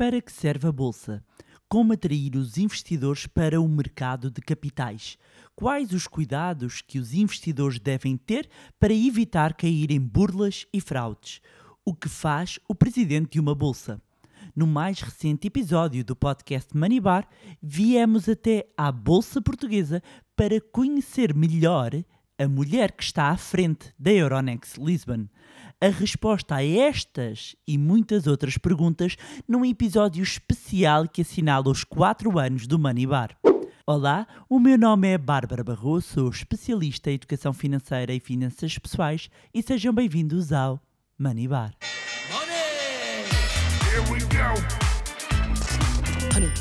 Para que serve a Bolsa? Como atrair os investidores para o mercado de capitais? Quais os cuidados que os investidores devem ter para evitar cair em burlas e fraudes? O que faz o presidente de uma bolsa? No mais recente episódio do podcast Manibar, viemos até à Bolsa Portuguesa para conhecer melhor a mulher que está à frente da Euronext Lisbon a resposta a estas e muitas outras perguntas num episódio especial que assinala os 4 anos do Money Bar. Olá, o meu nome é Bárbara Barroso, sou especialista em educação financeira e finanças pessoais e sejam bem-vindos ao Money Bar. Money! Here we go. Honey,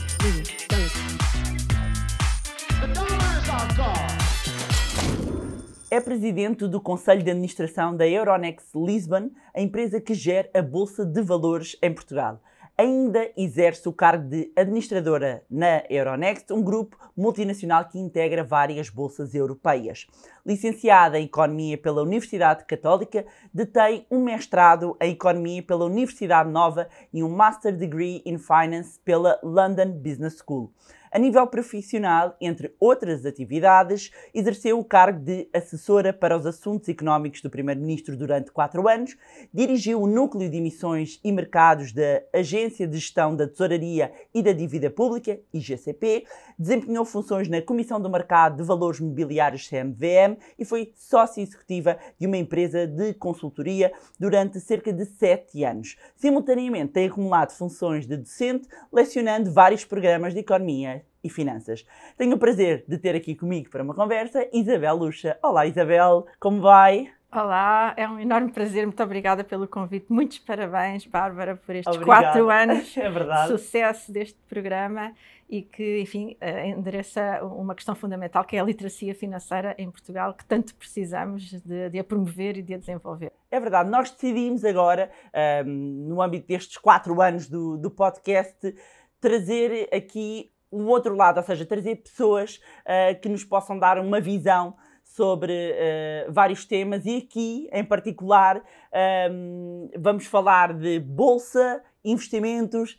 É presidente do Conselho de Administração da Euronext Lisbon, a empresa que gera a Bolsa de Valores em Portugal. Ainda exerce o cargo de administradora na Euronext, um grupo multinacional que integra várias bolsas europeias. Licenciada em Economia pela Universidade Católica, detém um mestrado em Economia pela Universidade Nova e um Master Degree in Finance pela London Business School. A nível profissional, entre outras atividades, exerceu o cargo de assessora para os assuntos económicos do Primeiro-Ministro durante quatro anos, dirigiu o Núcleo de Emissões e Mercados da Agência de Gestão da Tesouraria e da Dívida Pública, IGCP, desempenhou funções na Comissão do Mercado de Valores Mobiliários CMVM e foi sócia executiva de uma empresa de consultoria durante cerca de sete anos. Simultaneamente, tem acumulado funções de docente, lecionando vários programas de economia e finanças. Tenho o prazer de ter aqui comigo para uma conversa Isabel Lucha. Olá Isabel, como vai? Olá, é um enorme prazer, muito obrigada pelo convite. Muitos parabéns, Bárbara, por estes Obrigado. quatro anos é de sucesso deste programa e que, enfim, eh, endereça uma questão fundamental que é a literacia financeira em Portugal, que tanto precisamos de, de a promover e de a desenvolver. É verdade, nós decidimos agora, um, ehm, no âmbito destes quatro anos do, do podcast, trazer aqui o outro lado, ou seja, trazer pessoas uh, que nos possam dar uma visão sobre uh, vários temas. E aqui, em particular, um, ehm, vamos falar de bolsa, investimentos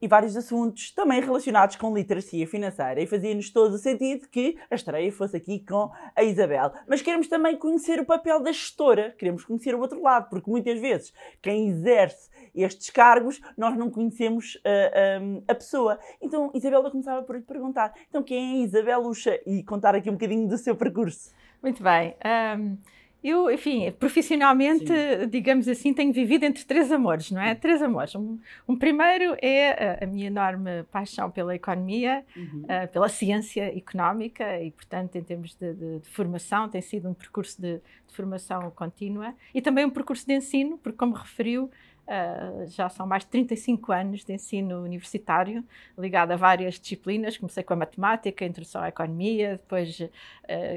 e vários assuntos também relacionados com literacia financeira. E fazia-nos todo o sentido que a estreia fosse aqui com a Isabel. Mas queremos também conhecer o papel da gestora, queremos conhecer o outro lado, porque muitas vezes quem exerce estes cargos nós não conhecemos uh, eh, um, a pessoa. Então, Isabel, eu começava por lhe perguntar: então, quem é Isabel Lucha? E contar aqui um bocadinho do seu percurso. Muito bem. Um... Eu, enfim, profissionalmente, Sim. digamos assim, tenho vivido entre três amores, não é? Três amores. Um, um primeiro é a, a, minha enorme paixão pela economia, uhum. uh, pela ciência económica e, portanto, em termos de, de, de formação, tem sido um percurso de, de, formação contínua e também um percurso de ensino, porque, como referiu, Uh, já são mais de 35 anos de ensino universitário, ligado a várias disciplinas. Comecei com a matemática, a introdução à economia, depois uh,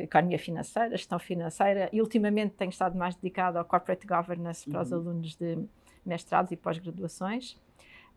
economia financeira, gestão financeira, e ultimamente tenho estado mais dedicado ao corporate governance para uhum. os alunos de mestrados e pós-graduações.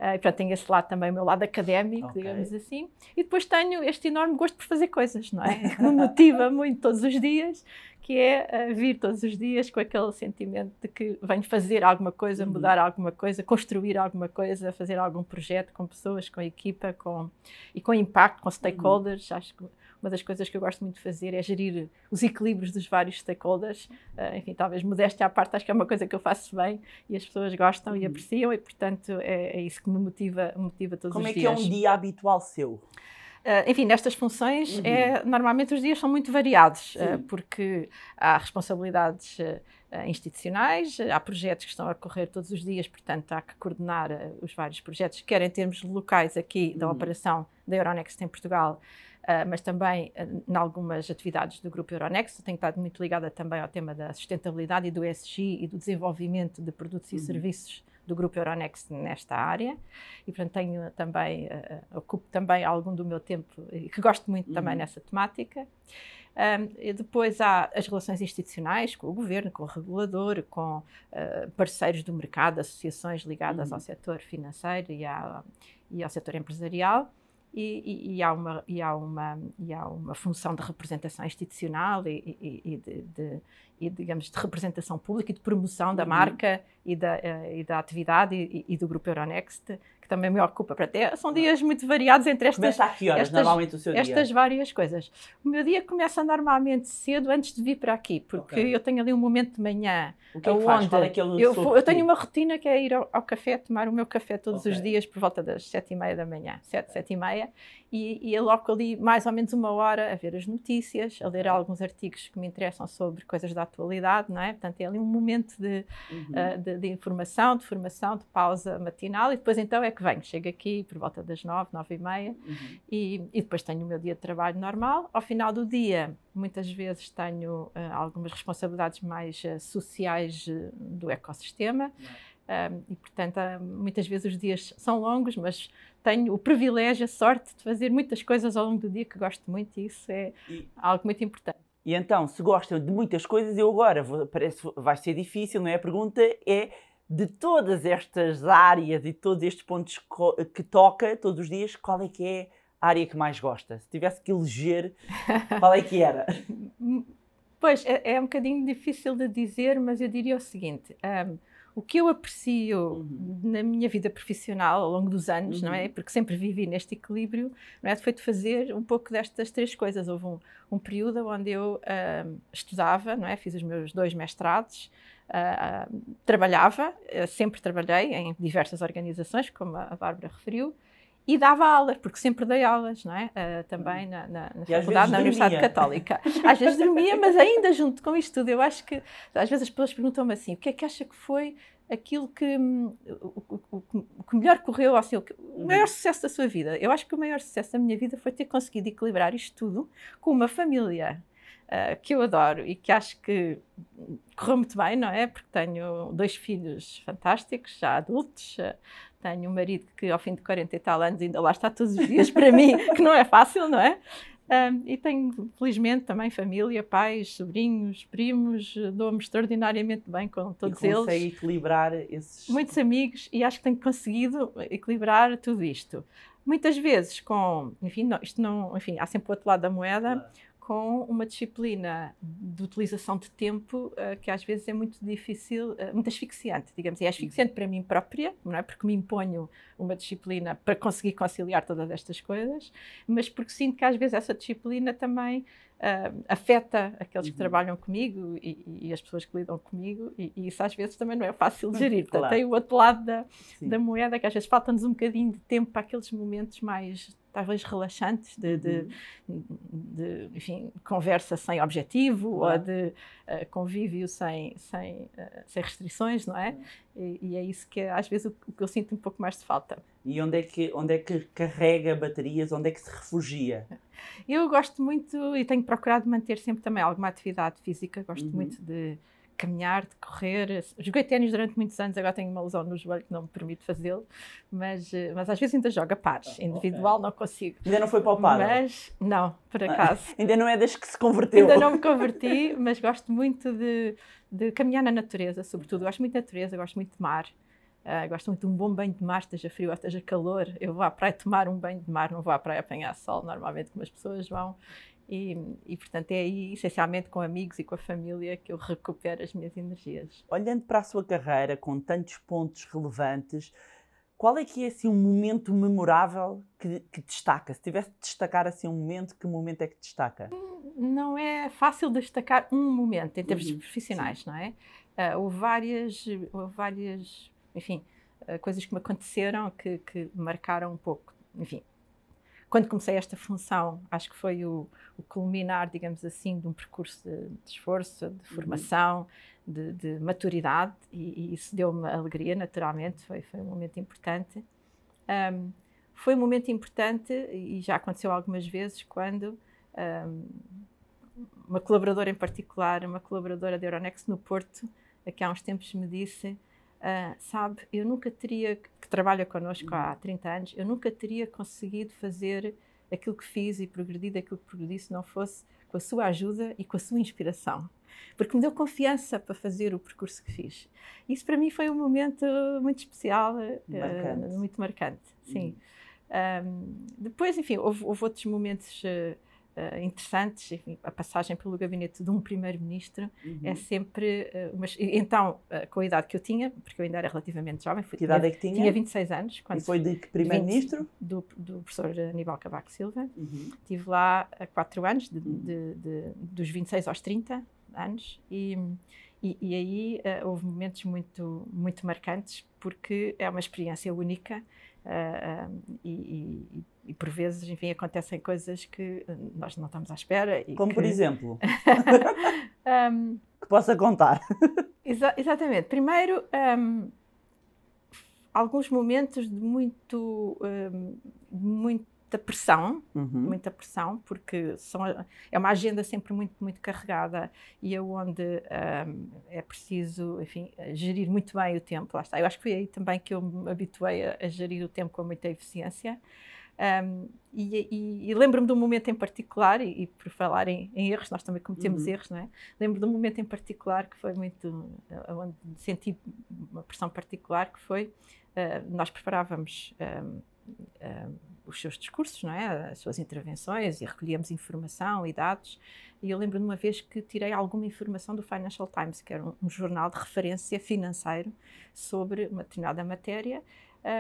Uh, e, portanto, tenho esse lado também, o meu lado académico, okay. digamos assim. E depois tenho este enorme gosto por fazer coisas, não é? Que me motiva muito todos os dias que é uh, vir todos os dias com aquele sentimento de que venho fazer alguma coisa, uhum. mudar alguma coisa, construir alguma coisa, fazer algum projeto com pessoas, com equipa com, e com impacto, com stakeholders. Uhum. Acho que uma das coisas que eu gosto muito de fazer é gerir os equilíbrios dos vários stakeholders. Uh, enfim, talvez modéstia à parte, acho que é uma coisa que eu faço bem e as pessoas gostam uhum. e apreciam e, portanto, é, é, isso que me motiva, motiva todos Como os dias. Como é que é um dia habitual seu? Uh, enfim, nestas funções, uhum. é, normalmente os dias são muito variados, uh, porque há responsabilidades uh, institucionais, há projetos que estão a correr todos os dias, portanto, há que coordenar os vários projetos, quer em termos locais aqui da uhum. operação da Euronext em Portugal, mas também em algumas atividades do grupo Euronext. tenho estado muito ligada também ao tema da sustentabilidade e do ESG e do desenvolvimento de produtos e uhum. serviços do grupo Euronext nesta área e portanto tenho também uh, ocupo também algum do meu tempo e que gosto muito uhum. também nessa temática um, depois há as relações institucionais com o governo, com o regulador, com uh, parceiros do mercado, associações ligadas uhum. ao setor financeiro e, à, e ao setor empresarial e, e, e, há uma, e, há uma, e há uma função de representação institucional e, e de, de, e, digamos, de representação pública e de promoção da uhum. marca e da, uh, e da atividade e, do grupo Euronext, que também me ocupa. Portanto, é, são dias muito variados entre estas. Começa a que horas, estas, normalmente, o seu estas dia? várias coisas. O meu dia começa normalmente cedo, antes de vir para aqui, porque Ok. eu tenho ali um momento de manhã. O que é que faz? é que é o eu, eu tenho uma rotina que é ir ao, ao café, tomar o meu café todos Ok. os dias por volta das sete e meia da manhã, sete, sete e meia, e, e aloco ali mais ou menos uma hora a ver as notícias, a ler alguns artigos que me interessam sobre coisas da atualidade, não é? Portanto, é ali um momento de, Uhum. ah, de, de informação, de formação, de pausa matinal, e depois então é que venho. Chego aqui por volta das nove, nove e meia, Uhum. e, e depois tenho o meu dia de trabalho normal. Ao final do dia, muitas vezes tenho ah, algumas responsabilidades mais ah, sociais ah, do ecossistema. Ah, e, portanto, muitas vezes os dias são longos, mas tenho o privilégio, a sorte de fazer muitas coisas ao longo do dia que gosto muito, e isso é E- algo muito importante. E então, se gostam de muitas coisas, eu agora, vou- parece vai ser difícil, não é? A pergunta é, de todas estas áreas e todos estes pontos que toca todos os dias, qual é que é a área que mais gosta? Se tivesse que eleger, qual é que era? Pois, é, é um bocadinho difícil de dizer, mas eu diria o seguinte: ahm, o que eu aprecio Uhum. na minha vida profissional ao longo dos anos, não é? Uhum. Porque sempre vivi neste equilíbrio, não é? Foi de fazer um pouco destas três coisas. Houve um, um período onde eu ahm, estudava, não é? Fiz os meus dois mestrados, ah, trabalhava, sempre trabalhei em diversas organizações, como a a Bárbara referiu. E dava aulas, porque sempre dei aulas, não é? Ah, também na, na, na às faculdade, na Universidade. Católica. Às vezes dormia, mas ainda junto com isto tudo, eu acho que às vezes as pessoas perguntam-me assim: o que é que acha que foi aquilo que hum, o, o- o- que melhor correu, assim, o, o maior sucesso da sua vida? Eu acho que o maior sucesso da minha vida foi ter conseguido equilibrar isto tudo com uma família. ah, que eu adoro e que acho que correu muito bem, não é? Porque tenho dois filhos fantásticos, já adultos, ah, tenho um marido que ao fim de 40 e tal anos ainda lá está todos os dias para mim, que não é fácil, não é? Um, e tenho, felizmente, também família, pais, sobrinhos, primos, dou-me extraordinariamente bem com todos e eles. equilibrar esses... Muitos amigos e acho que tenho conseguido equilibrar tudo isto. Muitas vezes com, enfim, não, isto não, enfim, há sempre o outro lado da moeda. Com uma disciplina de utilização de tempo eh, que às vezes é muito difícil, eh, muito asfixiante, digamos. E é asfixiante para mim própria, não é? Porque me imponho uma disciplina para conseguir conciliar todas estas coisas, mas porque sinto que às vezes essa disciplina também eh, afeta aqueles que Uhum. trabalham comigo e, e as pessoas que lidam comigo, e, e isso às vezes também não é fácil de gerir. Portanto, Claro. tem o outro lado da, da moeda, que às vezes falta-nos um bocadinho de tempo para aqueles momentos mais, talvez, relaxantes, de, de, Uhum. de, enfim, conversa sem objetivo Claro. ou de eh, convívio sem, sem, eh, sem restrições, não é? E, e é isso que às vezes o, o que eu sinto um pouco mais de falta. E onde é, que, onde é que carrega baterias? Onde é que se refugia? Eu gosto muito e tenho procurado manter sempre também alguma atividade física, gosto Uhum. muito de caminhar, de correr. Joguei ténis durante muitos anos, agora tenho uma lesão no joelho que não me permite fazê-lo, mas, eh, mas às vezes ainda jogo a pares. Ah. Individual não consigo. Ainda não foi palpado? Mas, não, por acaso. Ainda não é das que se converteu? Ainda não me converti, mas gosto muito de, de caminhar na natureza, sobretudo. Gosto muito de natureza, gosto muito de mar. Ah, gosto muito de um bom banho de mar, esteja frio ou esteja calor. Eu vou à praia tomar um banho de mar, não vou à praia apanhar sol, normalmente, como as pessoas vão. E, e, portanto, é aí, essencialmente, com amigos e com a família, que eu recupero as minhas energias. Olhando para a sua carreira, com tantos pontos relevantes, qual é que é assim, um momento memorável que, que destaca? Se tivesse de destacar assim, um momento, que momento é que destaca? Não é fácil destacar um momento em termos Uhum, profissionais, não é? Ah, houve várias, houve várias, enfim, ah, coisas que me aconteceram que, que marcaram um pouco. Enfim, quando comecei esta função, acho que foi o, o culminar, digamos assim, de um percurso de, de esforço, de formação, de, de maturidade, e, e isso deu-me alegria, naturalmente, foi, foi um momento importante. Ahm, foi um momento importante, e já aconteceu algumas vezes, quando ahm, uma colaboradora em particular, uma colaboradora da Euronext no Porto, que há uns tempos me disse, ah, sabe, eu nunca teria, que trabalha connosco há 30 anos, eu nunca teria conseguido fazer aquilo que fiz e progredir aquilo que progredi se não fosse com a sua ajuda e com a sua inspiração. Porque me deu confiança para fazer o percurso que fiz. Isso para mim foi um momento muito especial, ah, Marcante. muito marcante, sim. Um, depois, enfim, houve, houve outros momentos uh, uh, interessantes. Enfim, a passagem pelo gabinete de um primeiro-ministro uhum. é sempre. Uh, uma... Então, uh, com a idade que eu tinha, porque eu ainda era relativamente jovem, fui, que idade é que tinha? Tinha 26 anos. Quando e foi de que primeiro-ministro? Do, do professor Aníbal Cavaco Silva. Uhum. Estive lá há 4 anos, de, uhum. de, de, dos 26 aos 30 anos. E, e, e aí houve momentos muito, muito marcantes, porque é uma experiência única. Uh, uh, e, e, e, por vezes, enfim, acontecem coisas que nós não estamos à espera. Como que... por exemplo? um, que possa contar. Exa exatamente. Primeiro, um, alguns momentos de muito, um, muito muita pressão, uhum. muita pressão, porque são, é uma agenda sempre muito, muito carregada e é onde um, é preciso, enfim, gerir muito bem o tempo. Lá está. Eu acho que foi aí também que eu me habituei a, a gerir o tempo com muita eficiência. Um, e, e, e lembro-me de um momento em particular, e, e por falar em, em, erros, nós também cometemos uhum. erros, não é? Lembro de um momento em particular que foi muito, onde senti uma pressão particular, que foi, uh, nós preparávamos um, os seus discursos, não é? as suas intervenções e recolhíamos informação e dados. E eu lembro de uma vez que tirei alguma informação do Financial Times, que era um, um jornal de referência financeiro sobre uma determinada matéria.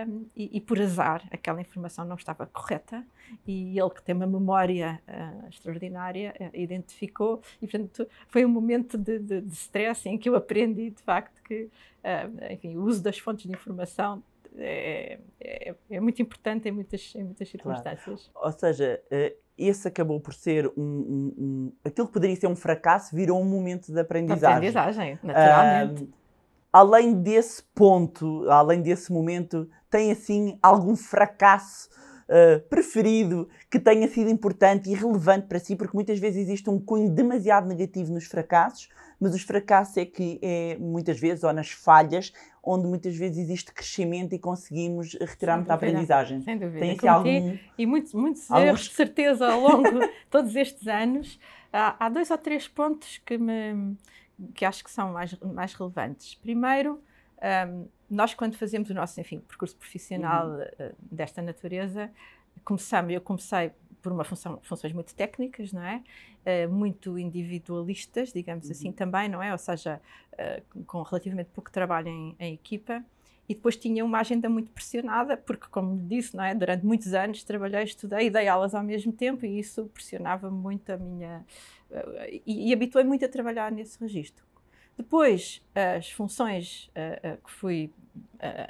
Um, e, e, por azar aquela informação não estava correta e ele que tem uma memória uh, extraordinária uh, identificou e portanto foi um momento de, de, de stress em que eu aprendi de facto que uh, enfim, o uso das fontes de informação é, é, é, muito importante em muitas, em muitas circunstâncias. Claro. Ou seja, eh, esse acabou por ser um, um, um, Aquilo que poderia ser um fracasso virou um momento de aprendizagem. Aprendizagem, naturalmente. além desse ponto, além desse momento, tem assim algum fracasso uh, preferido que tenha sido importante e relevante para si? Porque muitas vezes existe um cunho demasiado negativo nos fracassos, mas os fracassos é que é muitas vezes, ou nas falhas, onde muitas vezes existe crescimento e conseguimos retirar muita aprendizagem. Sem dúvida. Tem aqui algum, e muitos, muitos alguns... erros, de certeza, ao longo de todos estes anos. Há, há, dois ou três pontos que, me, que acho que são mais, mais relevantes. Primeiro, um, nós quando fazemos o nosso, enfim, percurso profissional uhum. uh, desta natureza, começamos, eu comecei por uma função, funções muito técnicas, não é? Uh, muito individualistas, digamos assim, uhum. assim também, não é? Ou seja, uh, com relativamente pouco trabalho em, em, equipa. E depois tinha uma agenda muito pressionada, porque, como disse, não é? Durante muitos anos trabalhei, estudei e dei aulas ao mesmo tempo, e isso pressionava muito a minha. Uh, e, e habituei muito a trabalhar nesse registro. Depois, as funções que fui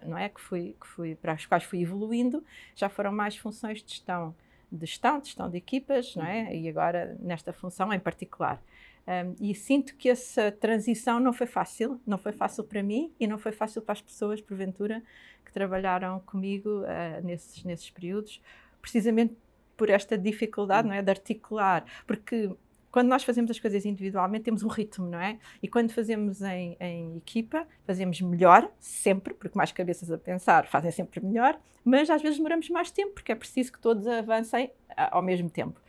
não é que fui, que fui para as quais fui evoluindo já foram mais funções de gestão de gestão, de gestão de equipas, não é? E agora nesta função em particular. Um, e sinto que essa transição não foi fácil, não foi fácil para mim e não foi fácil para as pessoas, porventura, que trabalharam comigo uh, nesses, nesses períodos, precisamente por esta dificuldade, não é, de articular, porque quando nós fazemos as coisas individualmente, temos um ritmo, não é? E quando fazemos em, em, equipa, fazemos melhor, sempre, porque mais cabeças a pensar fazem sempre melhor, mas às vezes demoramos mais tempo, porque é preciso que todos avancem ao mesmo tempo.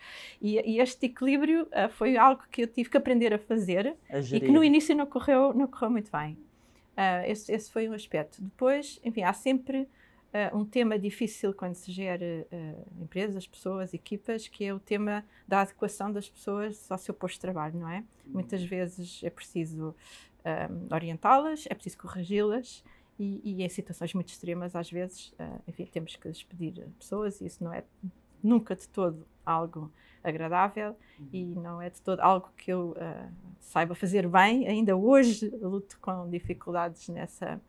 E, e este equilíbrio uh, foi algo que eu tive que aprender a fazer a e que no início não correu, não correu muito bem. Uh, esse, esse foi um aspecto. Depois, enfim, há sempre uh, um tema difícil quando se gera uh, empresas, pessoas, equipas, que é o tema da adequação das pessoas ao seu posto de trabalho, não é? Uhum. Muitas vezes é preciso uh, orientá-las, é preciso corrigi-las e, e, em situações muito extremas, às vezes, enfim, temos que despedir pessoas e isso não é nunca de todo algo agradável uhum. e não é de todo algo que eu saiba fazer bem. Ainda hoje luto com dificuldades nessa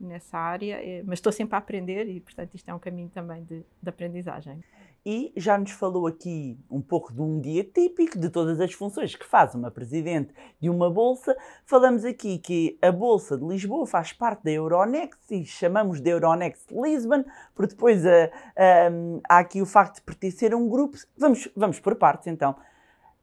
nessa área, eh, mas estou sempre a aprender e, portanto, isto é um caminho também de, de aprendizagem. E já nos falou aqui um pouco de um dia típico, de todas as funções que faz uma presidente de uma bolsa. Falamos aqui que a Bolsa de Lisboa faz parte da Euronext e chamamos de Euronext Lisbon, porque depois a, a, há aqui o facto de pertencer a um grupo. Vamos, vamos por partes então.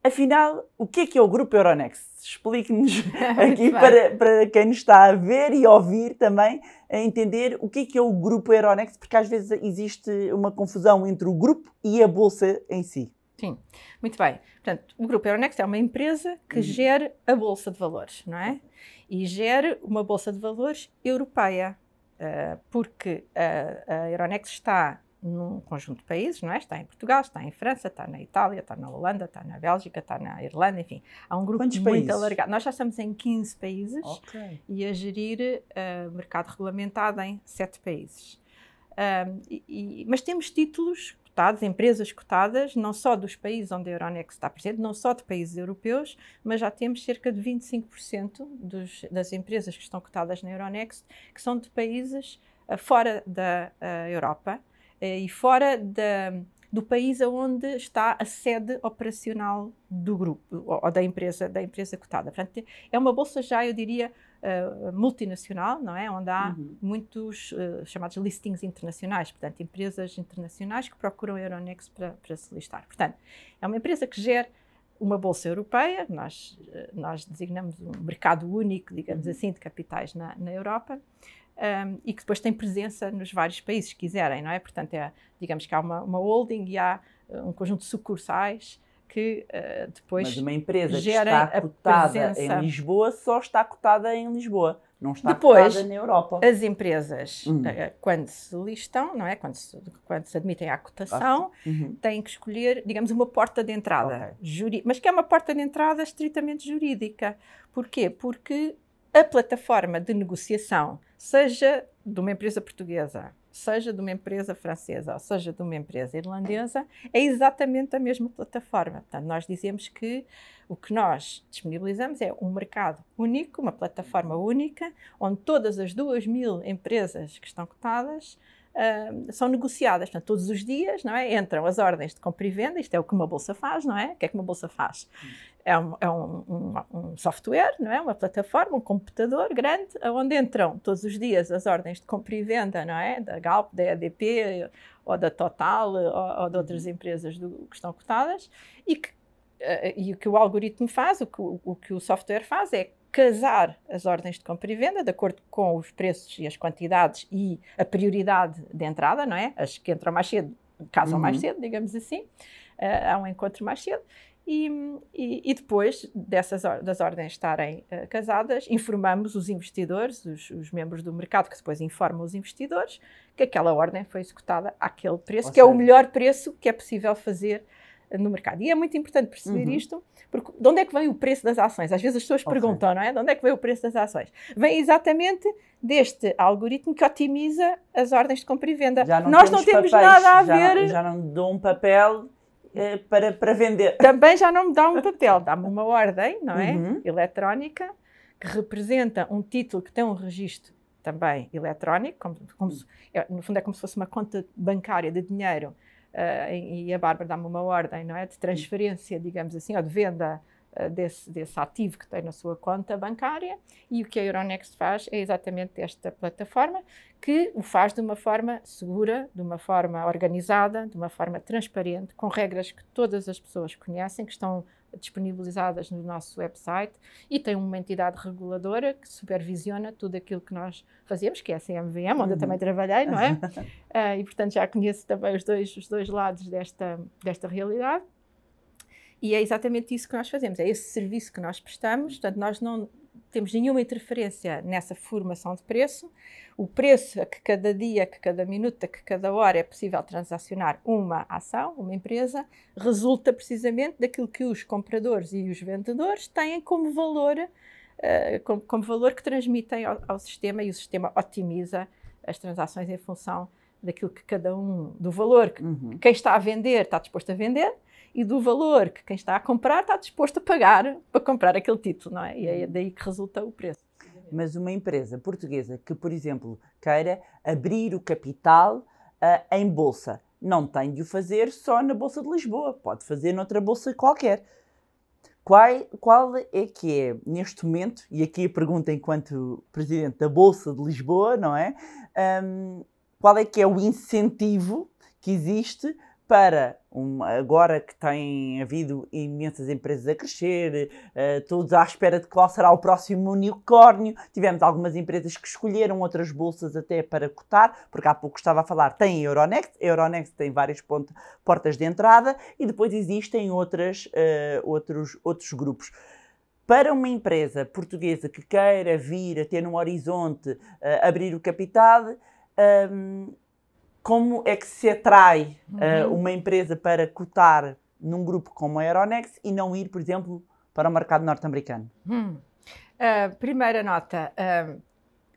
Afinal, o que é que é o Grupo Euronext? Explique-nos aqui para, para quem nos está a ver e ouvir também, a entender o que é que é o Grupo Euronext, porque às vezes existe uma confusão entre o grupo e a bolsa em si. Sim, muito bem. Portanto, o Grupo Euronext é uma empresa que uhum. gera a Bolsa de Valores, não é? E gera uma Bolsa de Valores europeia, uh, porque a, a Euronext está num conjunto de países, não é? Está em Portugal, está em França, está na Itália, está na Holanda, está na Bélgica, está na Irlanda, enfim. Há um grupo Quantos muito países? alargado. Nós já estamos em 15 países Ok. e a gerir uh, mercado regulamentado em 7 países. Um, e- mas temos títulos cotados, empresas cotadas, não só dos países onde a Euronext está presente, não só de países europeus, mas já temos cerca de 25% dos, das empresas que estão cotadas na Euronext que são de países uh, fora da uh, Europa e fora da, do país onde está a sede operacional do grupo ou, ou da empresa da empresa cotada. Portanto, é uma bolsa já, eu diria, uh, multinacional, não é? Onde há Uhum. muitos uh, chamados listings internacionais, portanto, empresas internacionais que procuram a Euronext para, para se listar. Portanto, é uma empresa que gera uma bolsa europeia, nós, uh, nós designamos um mercado único, digamos Uhum. assim, de capitais na, na Europa. um, e que depois tem presença nos vários países que quiserem, não é? Portanto, é, digamos que há uma, uma holding e há uh, um conjunto de sucursais que uh, depois Mas uma empresa que está cotada presença. em Lisboa só está cotada em Lisboa, não está Depois, na Europa. as empresas, Hum. eh, quando se listam, não é? Quando se, quando se admitem à cotação, Uhum. têm que escolher, digamos, uma porta de entrada, Ok. juri- mas que é uma porta de entrada estritamente jurídica. Porquê? Porque a plataforma de negociação, seja de uma empresa portuguesa, seja de uma empresa francesa, ou seja de uma empresa irlandesa, é exatamente a mesma plataforma. Portanto, nós dizemos que o que nós disponibilizamos é um mercado único, uma plataforma única, onde todas as duas mil empresas que estão cotadas ah, são negociadas. Portanto, todos os dias não é? entram as ordens de compra e venda, isto é o que uma bolsa faz, não é? O que é que uma bolsa faz? É um, é um- um- um software, não é? Uma plataforma, um computador grande, onde entram todos os dias as ordens de compra e venda, não é? Da Galp, da EDP, ou da Total, ou, ou de outras empresas do- que estão cotadas, e, que, eh, e o que o algoritmo faz, o que o, o que o software faz é casar as ordens de compra e venda de acordo com os preços e as quantidades e a prioridade de entrada, não é? As que entram mais cedo casam mais Uhum. cedo, digamos assim, eh, há um encontro mais cedo. E, e- e depois dessas das ordens estarem eh, casadas, informamos os investidores, os, os membros do mercado, que depois informam os investidores, que aquela ordem foi executada àquele preço, Ou que é o melhor preço que é possível fazer eh, no mercado. E é muito importante perceber Uhum. isto, porque de onde é que vem o preço das ações? Às vezes as pessoas Ok. perguntam, não é? De onde é que vem o preço das ações? Vem exatamente deste algoritmo que otimiza as ordens de compra e venda. Já não Nós não temos papéis, nada a já, ver. Já não dou um papel para, para vender. também já não me dá um papel, dá-me uma ordem, não é? Uhum. Eletrónica, que representa um título que tem um registro também eletrónico, como, como se- é, no fundo é como se fosse uma conta bancária de dinheiro, ah, e a Bárbara dá-me uma ordem, não é? De transferência, digamos assim, ou de venda desse, desse ativo que tem na sua conta bancária, e o que a Euronext faz é exatamente esta plataforma, que o faz de uma forma segura, de uma forma organizada, de uma forma transparente, com regras que todas as pessoas conhecem, que estão disponibilizadas no nosso website e tem uma entidade reguladora que supervisiona tudo aquilo que nós fazemos, que é a CMVM, onde eu Uhum. também trabalhei, não é? Ah, e portanto já conheço também os dois, os dois lados desta, desta realidade. E é exatamente isso que nós fazemos, é esse serviço que nós prestamos, portanto, nós não temos nenhuma interferência nessa formação de preço. O preço a que cada dia, a que cada minuto, a que cada hora é possível transacionar uma ação, uma empresa, resulta precisamente daquilo que os compradores e os vendedores têm como valor, eh, como, como valor que transmitem ao, ao sistema e o sistema otimiza as transações em função daquilo que cada um, do valor que Uhum. quem está a vender está disposto a vender e do valor que quem está a comprar está disposto a pagar para comprar aquele título, não é? E é daí que resulta o preço. Mas uma empresa portuguesa que, por exemplo, queira abrir o capital ah, em bolsa, não tem de o fazer só na Bolsa de Lisboa, pode fazer noutra bolsa qualquer. Qual, qual é que é, neste momento, e aqui a pergunta enquanto Presidente da Bolsa de Lisboa, não é? Ahm, qual é que é o incentivo que existe para, um, agora que tem havido imensas empresas a crescer, eh, todos à espera de qual será o próximo unicórnio. Tivemos algumas empresas que escolheram outras bolsas até para cotar, porque há pouco estava a falar, tem a Euronext, a Euronext tem várias portas de entrada e depois existem outras, eh, outros, outros grupos. Para uma empresa portuguesa que queira vir a ter no horizonte eh, abrir o capital, hum, como é que se atrai uhum. uh, uma empresa para cotar num grupo como a Euronext e não ir, por exemplo, para o mercado norte-americano? Hum. Uh, primeira nota. Uh,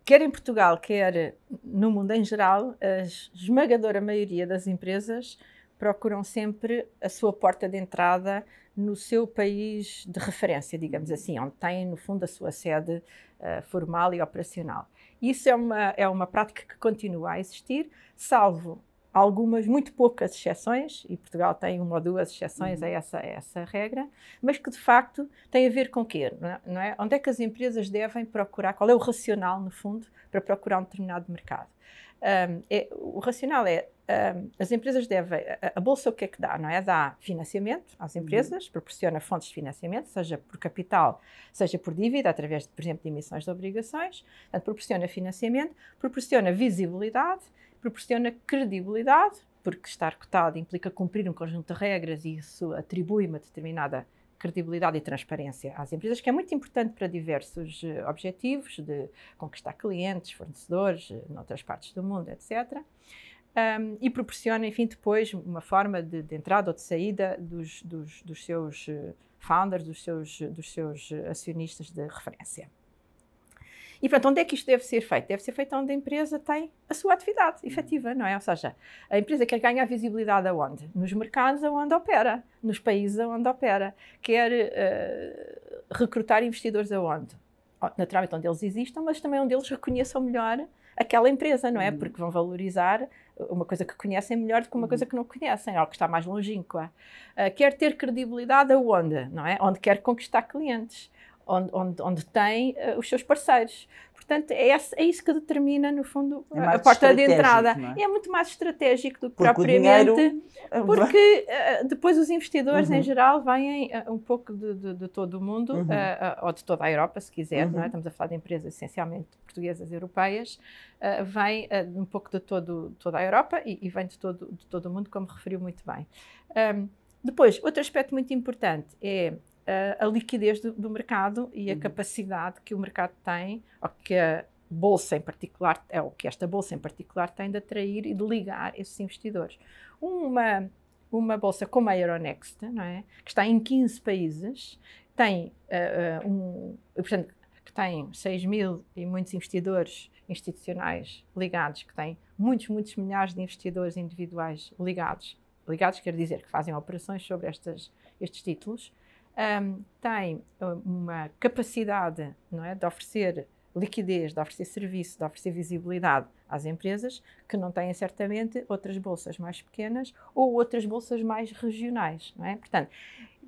quer em Portugal, quer no mundo em geral, a esmagadora maioria das empresas procuram sempre a sua porta de entrada no seu país de referência, digamos assim, onde têm, no fundo, a sua sede uh, formal e operacional. Isso é uma, é uma prática que continua a existir, salvo algumas, muito poucas exceções, e Portugal tem uma ou duas exceções uhum. a, essa, a essa regra, mas que de facto tem a ver com o quê? Não é? Onde é que as empresas devem procurar, qual é o racional, no fundo, para procurar um determinado mercado? Um, é, o racional é um, as empresas devem, a, a, bolsa o que é que dá, não é? Dá financiamento às uhum. empresas, uhum. proporciona fontes de financiamento, seja por capital, seja por dívida, através, de, por exemplo, de emissões de obrigações, portanto, proporciona financiamento, proporciona visibilidade, proporciona credibilidade, porque estar cotado implica cumprir um conjunto de regras e isso atribui uma determinada credibilidade e transparência às empresas, que é muito importante para diversos uh, objetivos de conquistar clientes, fornecedores, uh, noutras partes do mundo, etc. Um, e proporciona, enfim, depois uma forma de, de entrada ou de saída dos, dos, dos seus uh, founders, dos seus, dos seus acionistas de referência. E pronto, onde é que isto deve ser feito? Deve ser feito onde a empresa tem a sua atividade efetiva, não é? Ou seja, a empresa quer ganhar visibilidade aonde? Nos mercados aonde opera, nos países aonde opera. Quer uh, recrutar investidores aonde? Naturalmente onde eles existam, mas também onde eles reconheçam melhor aquela empresa, não é? Uhum. Porque vão valorizar uma coisa que conhecem melhor do que uma uhum. coisa que não conhecem, algo que está mais longínqua. Uh, quer ter credibilidade aonde, não é? Onde quer conquistar clientes onde, onde, onde tem uh, os seus parceiros. Portanto, é, esse, é, isso que determina, no fundo, é a porta de entrada. É? é? muito mais estratégico do que porque propriamente. Dinheiro... Porque uh, depois os investidores, uhum. em geral, vêm uh, um pouco de, de, de, todo o mundo, uhum. ou de toda a Europa, se quiser, uhum. é? Uhum. estamos a falar de empresas essencialmente portuguesas e europeias, vem um pouco de todo, toda a Europa e, e, vem de todo, de todo o mundo, como referiu muito bem. Um, depois, outro aspecto muito importante é a, a liquidez do, do, mercado e a uhum. capacidade que o mercado tem, ou que a bolsa em particular, é o que esta bolsa em particular tem de atrair e de ligar esses investidores. Uma, uma bolsa como a Euronext, não é? que está em 15 países, tem uh, um, portanto, que tem 6 mil e muitos investidores institucionais ligados, que tem muitos, muitos milhares de investidores individuais ligados, ligados quer dizer que fazem operações sobre estas, estes títulos, um, tem uma capacidade não é, de oferecer liquidez, de oferecer serviço, de oferecer visibilidade às empresas que não têm certamente outras bolsas mais pequenas ou outras bolsas mais regionais, não é? Portanto,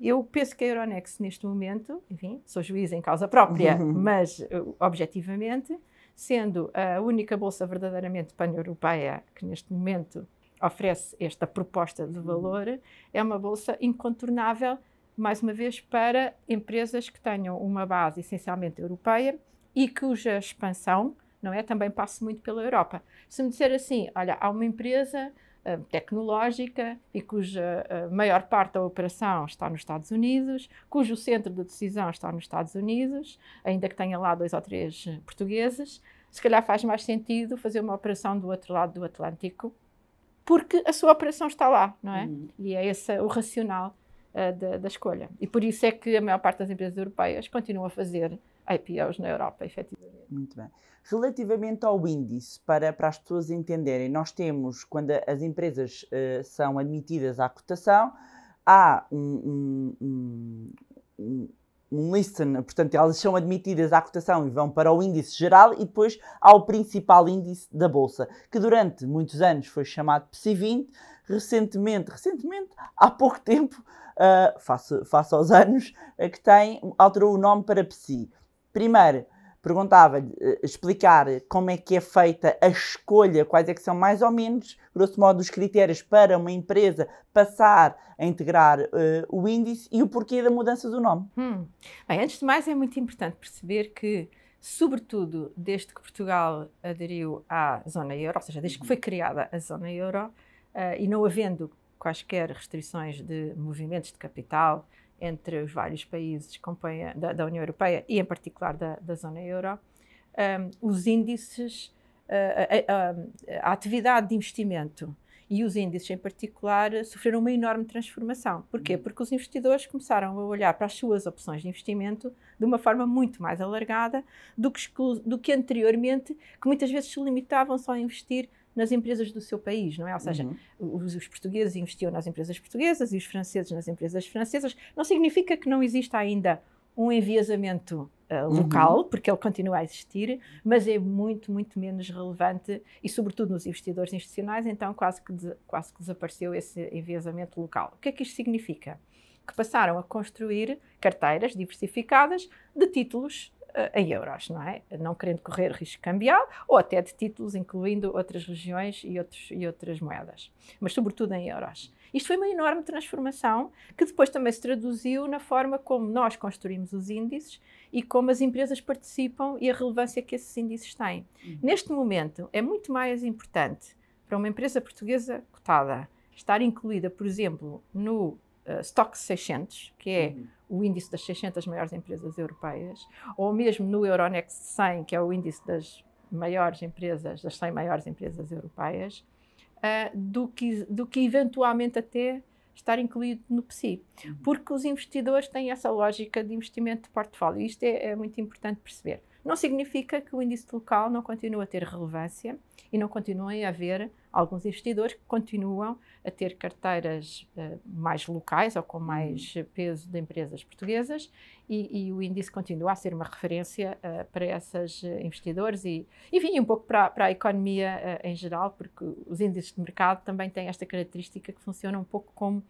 eu penso que a Euronext neste momento, enfim, sou juiz em causa própria, mas objetivamente, sendo a única bolsa verdadeiramente pan-europeia que neste momento oferece esta proposta de valor, é uma bolsa incontornável mais uma vez, para empresas que tenham uma base essencialmente europeia e cuja expansão não é, também passe muito pela Europa. Se me disser assim, olha, há uma empresa uh, tecnológica e cuja uh, maior parte da operação está nos Estados Unidos, cujo centro de decisão está nos Estados Unidos, ainda que tenha lá dois ou três uh, portugueses, se calhar faz mais sentido fazer uma operação do outro lado do Atlântico, porque a sua operação está lá, não é? Uhum. E é esse o racional da, da, escolha. E por isso é que a maior parte das empresas europeias continuam a fazer IPOs na Europa, efetivamente. Muito bem. Relativamente ao índice, para, para as pessoas entenderem, nós temos, quando as empresas uh, são admitidas à cotação, há um, um, um, um listen, portanto, elas são admitidas à cotação e vão para o índice geral e depois há o principal índice da Bolsa, que durante muitos anos foi chamado PSI20, recentemente, recentemente, há pouco tempo, uh, face, face aos anos, uh, que tem, alterou o nome para PSI. Primeiro, perguntava-lhe uh, explicar como é que é feita a escolha, quais é que são mais ou menos, grosso modo, os critérios para uma empresa passar a integrar uh, o índice e o porquê da mudança do nome. Hum. Bem, antes de mais, é muito importante perceber que, sobretudo desde que Portugal aderiu à zona euro, ou seja, desde que foi criada a zona euro, e não havendo quaisquer restrições de movimentos de capital entre os vários países da, da, União Europeia e, em particular, da, da zona euro, um, os índices a, a, a, atividade de investimento e os índices em particular sofreram uma enorme transformação. Porquê? Uhum. Porque os investidores começaram a olhar para as suas opções de investimento de uma forma muito mais alargada do que, do que anteriormente, que muitas vezes se limitavam só a investir nas empresas do seu país, não é? Ou seja, uhum. os, os, portugueses investiam nas empresas portuguesas e os franceses nas empresas francesas. Não significa que não exista ainda um enviesamento uh, local, uhum. porque ele continua a existir, mas é muito, muito menos relevante e, sobretudo, nos investidores institucionais, então quase que, quase que desapareceu esse enviesamento local. O que é que isto significa? Que passaram a construir carteiras diversificadas de títulos em euros, não é? Não querendo correr risco cambial ou até de títulos incluindo outras regiões e, outros, e outras moedas, mas sobretudo em euros. Isto foi uma enorme transformação que depois também se traduziu na forma como nós construímos os índices e como as empresas participam e a relevância que esses índices têm. Uhum. Neste momento, é muito mais importante para uma empresa portuguesa cotada estar incluída, por exemplo, no uh, Stock 600, que é uhum. o índice das 600 maiores empresas europeias, ou mesmo no Euronext 100, que é o índice das maiores empresas, das 100 maiores empresas europeias, uh, do, que, do que eventualmente até estar incluído no PSI. Uhum. Porque os investidores têm essa lógica de investimento de portfólio. Isto é, é muito importante perceber. Não significa que o índice local não continue a ter relevância e não continuem a haver alguns investidores que continuam a ter carteiras uh, mais locais ou com mais uhum. peso de empresas portuguesas e, e, o índice continua a ser uma referência uh, para esses uh, investidores e, enfim, um pouco para, para a economia em geral, porque os índices de mercado também têm esta característica que funcionam um pouco como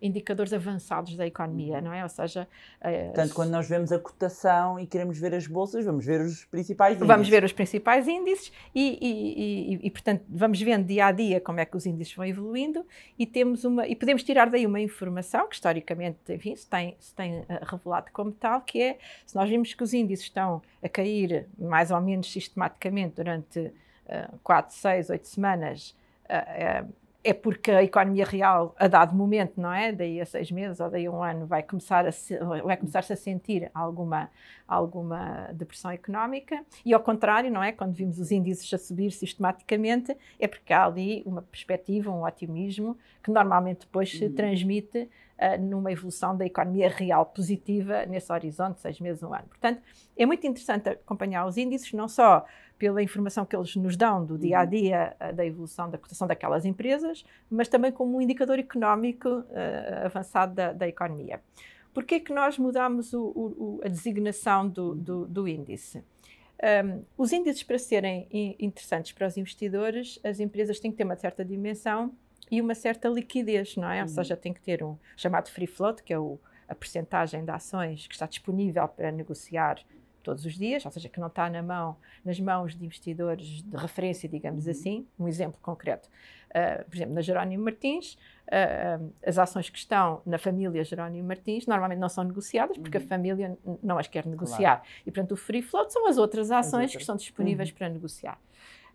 indicadores avançados da economia, não é? Ou seja, eh, Portanto, quando nós vemos a cotação e queremos ver as bolsas, vamos ver os principais índices. Vamos ver os principais índices e, e, e, e, portanto, vamos vendo dia a dia como é que os índices vão evoluindo e temos uma e podemos tirar daí uma informação que historicamente, enfim, se tem, se tem uh, revelado como tal, que é se nós vimos que os índices estão a cair mais ou menos sistematicamente durante uh, 4, 6, 8 semanas, uh, é porque a economia real, a dado momento, não é? Daí a seis meses ou daí a um ano, vai começar a se, vai começar-se a sentir alguma, alguma depressão económica. E ao contrário, não é? Quando vimos os índices a subir sistematicamente, é porque há ali uma perspectiva, um otimismo, que normalmente depois se uhum. transmite uh, numa evolução da economia real positiva nesse horizonte, seis meses, um ano. Portanto, é muito interessante acompanhar os índices, não só pela informação que eles nos dão do dia a uhum. dia uh, da evolução da cotação daquelas empresas, mas também como um indicador económico uh, avançado da, da economia. Por que é que nós mudamos o, o, a designação do, do, do índice? Um, os índices, para serem interessantes para os investidores, as empresas têm que ter uma certa dimensão e uma certa liquidez, não é? Uhum. Ou seja, tem que ter um chamado free float, que é o, a percentagem de ações que está disponível para negociar todos os dias, ou seja, que não está na mão, nas mãos de investidores de referência, digamos uhum. assim. Um exemplo concreto. Uh, por exemplo, na Jerónimo Martins, uh, as ações que estão na família Jerónimo Martins normalmente não são negociadas porque uhum. a família não as quer negociar. Claro. E, portanto, o free float são as outras ações as outras. que são disponíveis uhum. para negociar.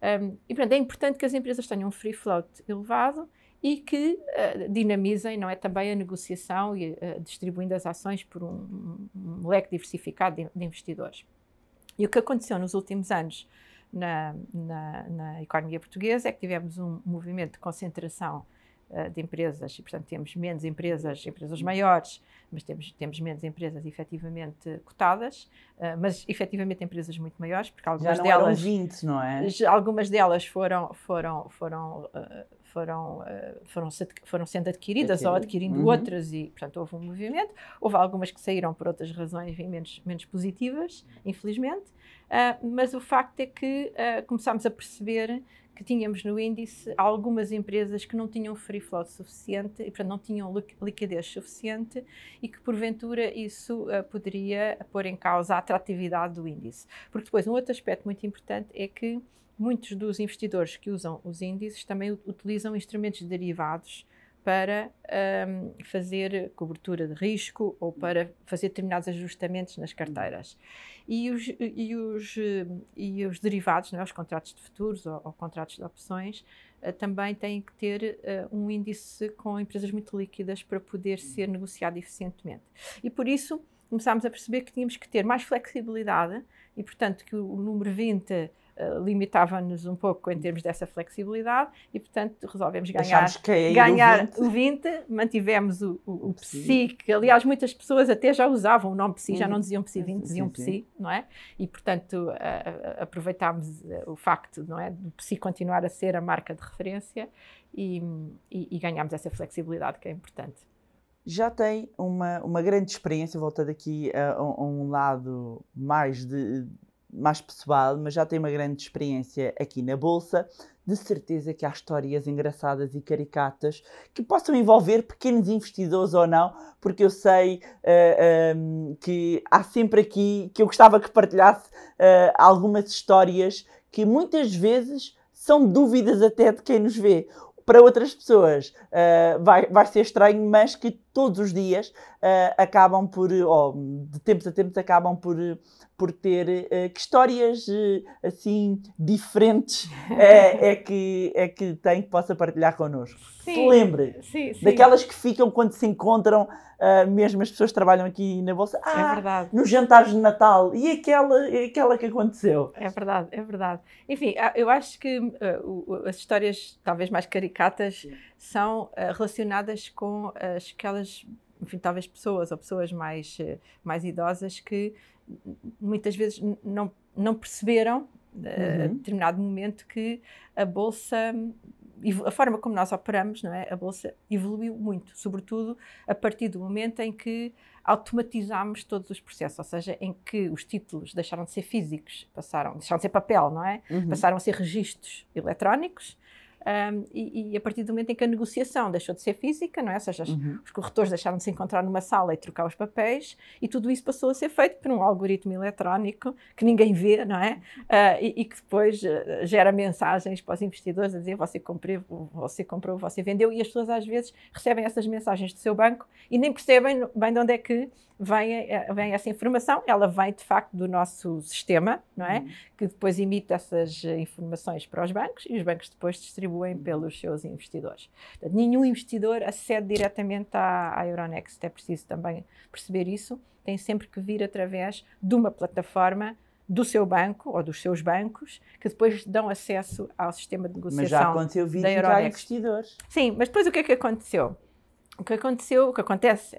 Um, e, portanto, é importante que as empresas tenham um free float elevado e que uh, dinamizem não é, também a negociação e uh, distribuindo as ações por um, um leque diversificado de, de, investidores. E o que aconteceu nos últimos anos na, na, na economia portuguesa é que tivemos um movimento de concentração uh, de empresas e, portanto, temos menos empresas, empresas maiores, mas temos, temos menos empresas efetivamente cotadas, mas efetivamente empresas muito maiores, porque algumas Já não delas. Eram 20, não é? Algumas delas foram, foram, foram foram, eh, foram, foram sendo adquiridas Adquirido. ou adquirindo uhum. outras e, portanto, houve um movimento. Houve algumas que saíram por outras razões menos, menos positivas, infelizmente, uh, mas o facto é que uh, começámos a perceber que tínhamos no índice algumas empresas que não tinham free float suficiente e, portanto, não tinham liquidez suficiente e que, porventura, isso uh, poderia pôr em causa a atratividade do índice. Porque depois, um outro aspecto muito importante é que muitos dos investidores que usam os índices também utilizam instrumentos derivados para um, fazer cobertura de risco ou para fazer determinados ajustamentos nas carteiras. E os, e os, e os derivados, é, os contratos de futuros ou, ou contratos de opções, uh, também têm que ter uh, um índice com empresas muito líquidas para poder ser negociado eficientemente. E por isso começámos a perceber que tínhamos que ter mais flexibilidade e, portanto, que o número 20 uh, limitava-nos um pouco em termos dessa flexibilidade e, portanto, resolvemos ganhar, ganhar o 20, mantivemos o, o, o PSI, que aliás muitas pessoas até já usavam o nome PSI, já uhum. não diziam PSI 20, diziam PSI, não é? E, portanto, aproveitámos o facto não é, do PSI continuar a ser a marca de referência e, e, e ganhámos essa flexibilidade que é importante já tem uma, uma grande experiência, voltando aqui a, a, um lado mais, de, mais pessoal, mas já tem uma grande experiência aqui na Bolsa. De certeza que há histórias engraçadas e caricatas que possam envolver pequenos investidores ou não, porque eu sei uh, eh, um, ehm, que há sempre aqui que eu gostava que partilhasse uh, algumas histórias que muitas vezes são dúvidas até de quem nos vê para outras pessoas uh, vai, vai ser estranho, mas que todos os dias uh, acabam por, ou de tempos a tempos, acabam por, por ter uh, que histórias assim diferentes é, é, que, é que tem que possa partilhar connosco. Sim, Se lembre sim, sim. daquelas que ficam quando se encontram Uh, mesmo as pessoas que trabalham aqui na Bolsa, é ah, é verdade. nos jantares de Natal, e aquela, aquela que aconteceu. É verdade, é verdade. Enfim, ah, eu acho que uh, as histórias talvez mais caricatas Sim. São uh, relacionadas com as, aquelas, enfim, talvez pessoas ou pessoas mais, mais idosas que muitas vezes não, não perceberam uhum. a determinado momento que a Bolsa a forma como nós operamos, não é? A bolsa evoluiu muito, sobretudo a partir do momento em que automatizámos todos os processos, ou seja, em que os títulos deixaram de ser físicos, passaram, deixaram de ser papel, não é? Uhum. Passaram a ser registros eletrónicos um, e, e, a partir do momento em que a negociação deixou de ser física, não é? ou seja, uhum. os corretores deixaram de se encontrar numa sala e trocar os papéis, e tudo isso passou a ser feito por um algoritmo eletrónico que ninguém vê, não é? Uh, e, e, que depois uh, gera mensagens para os investidores a dizer você comprou, você comprou, você vendeu, e as pessoas às vezes recebem essas mensagens do seu banco e nem percebem bem de onde é que vem, eh, vem essa informação, ela vem de facto do nosso sistema, não é? Uhum. Que depois emite essas eh, informações para os bancos e os bancos depois distribuem uhum. pelos seus investidores. Portanto, nenhum investidor acede diretamente à, à Euronext, é preciso também perceber isso, tem sempre que vir através de uma plataforma do seu banco ou dos seus bancos que depois dão acesso ao sistema de negociação. Mas já aconteceu vir da investidores. Sim, mas depois o que é que aconteceu? O que aconteceu, o que acontece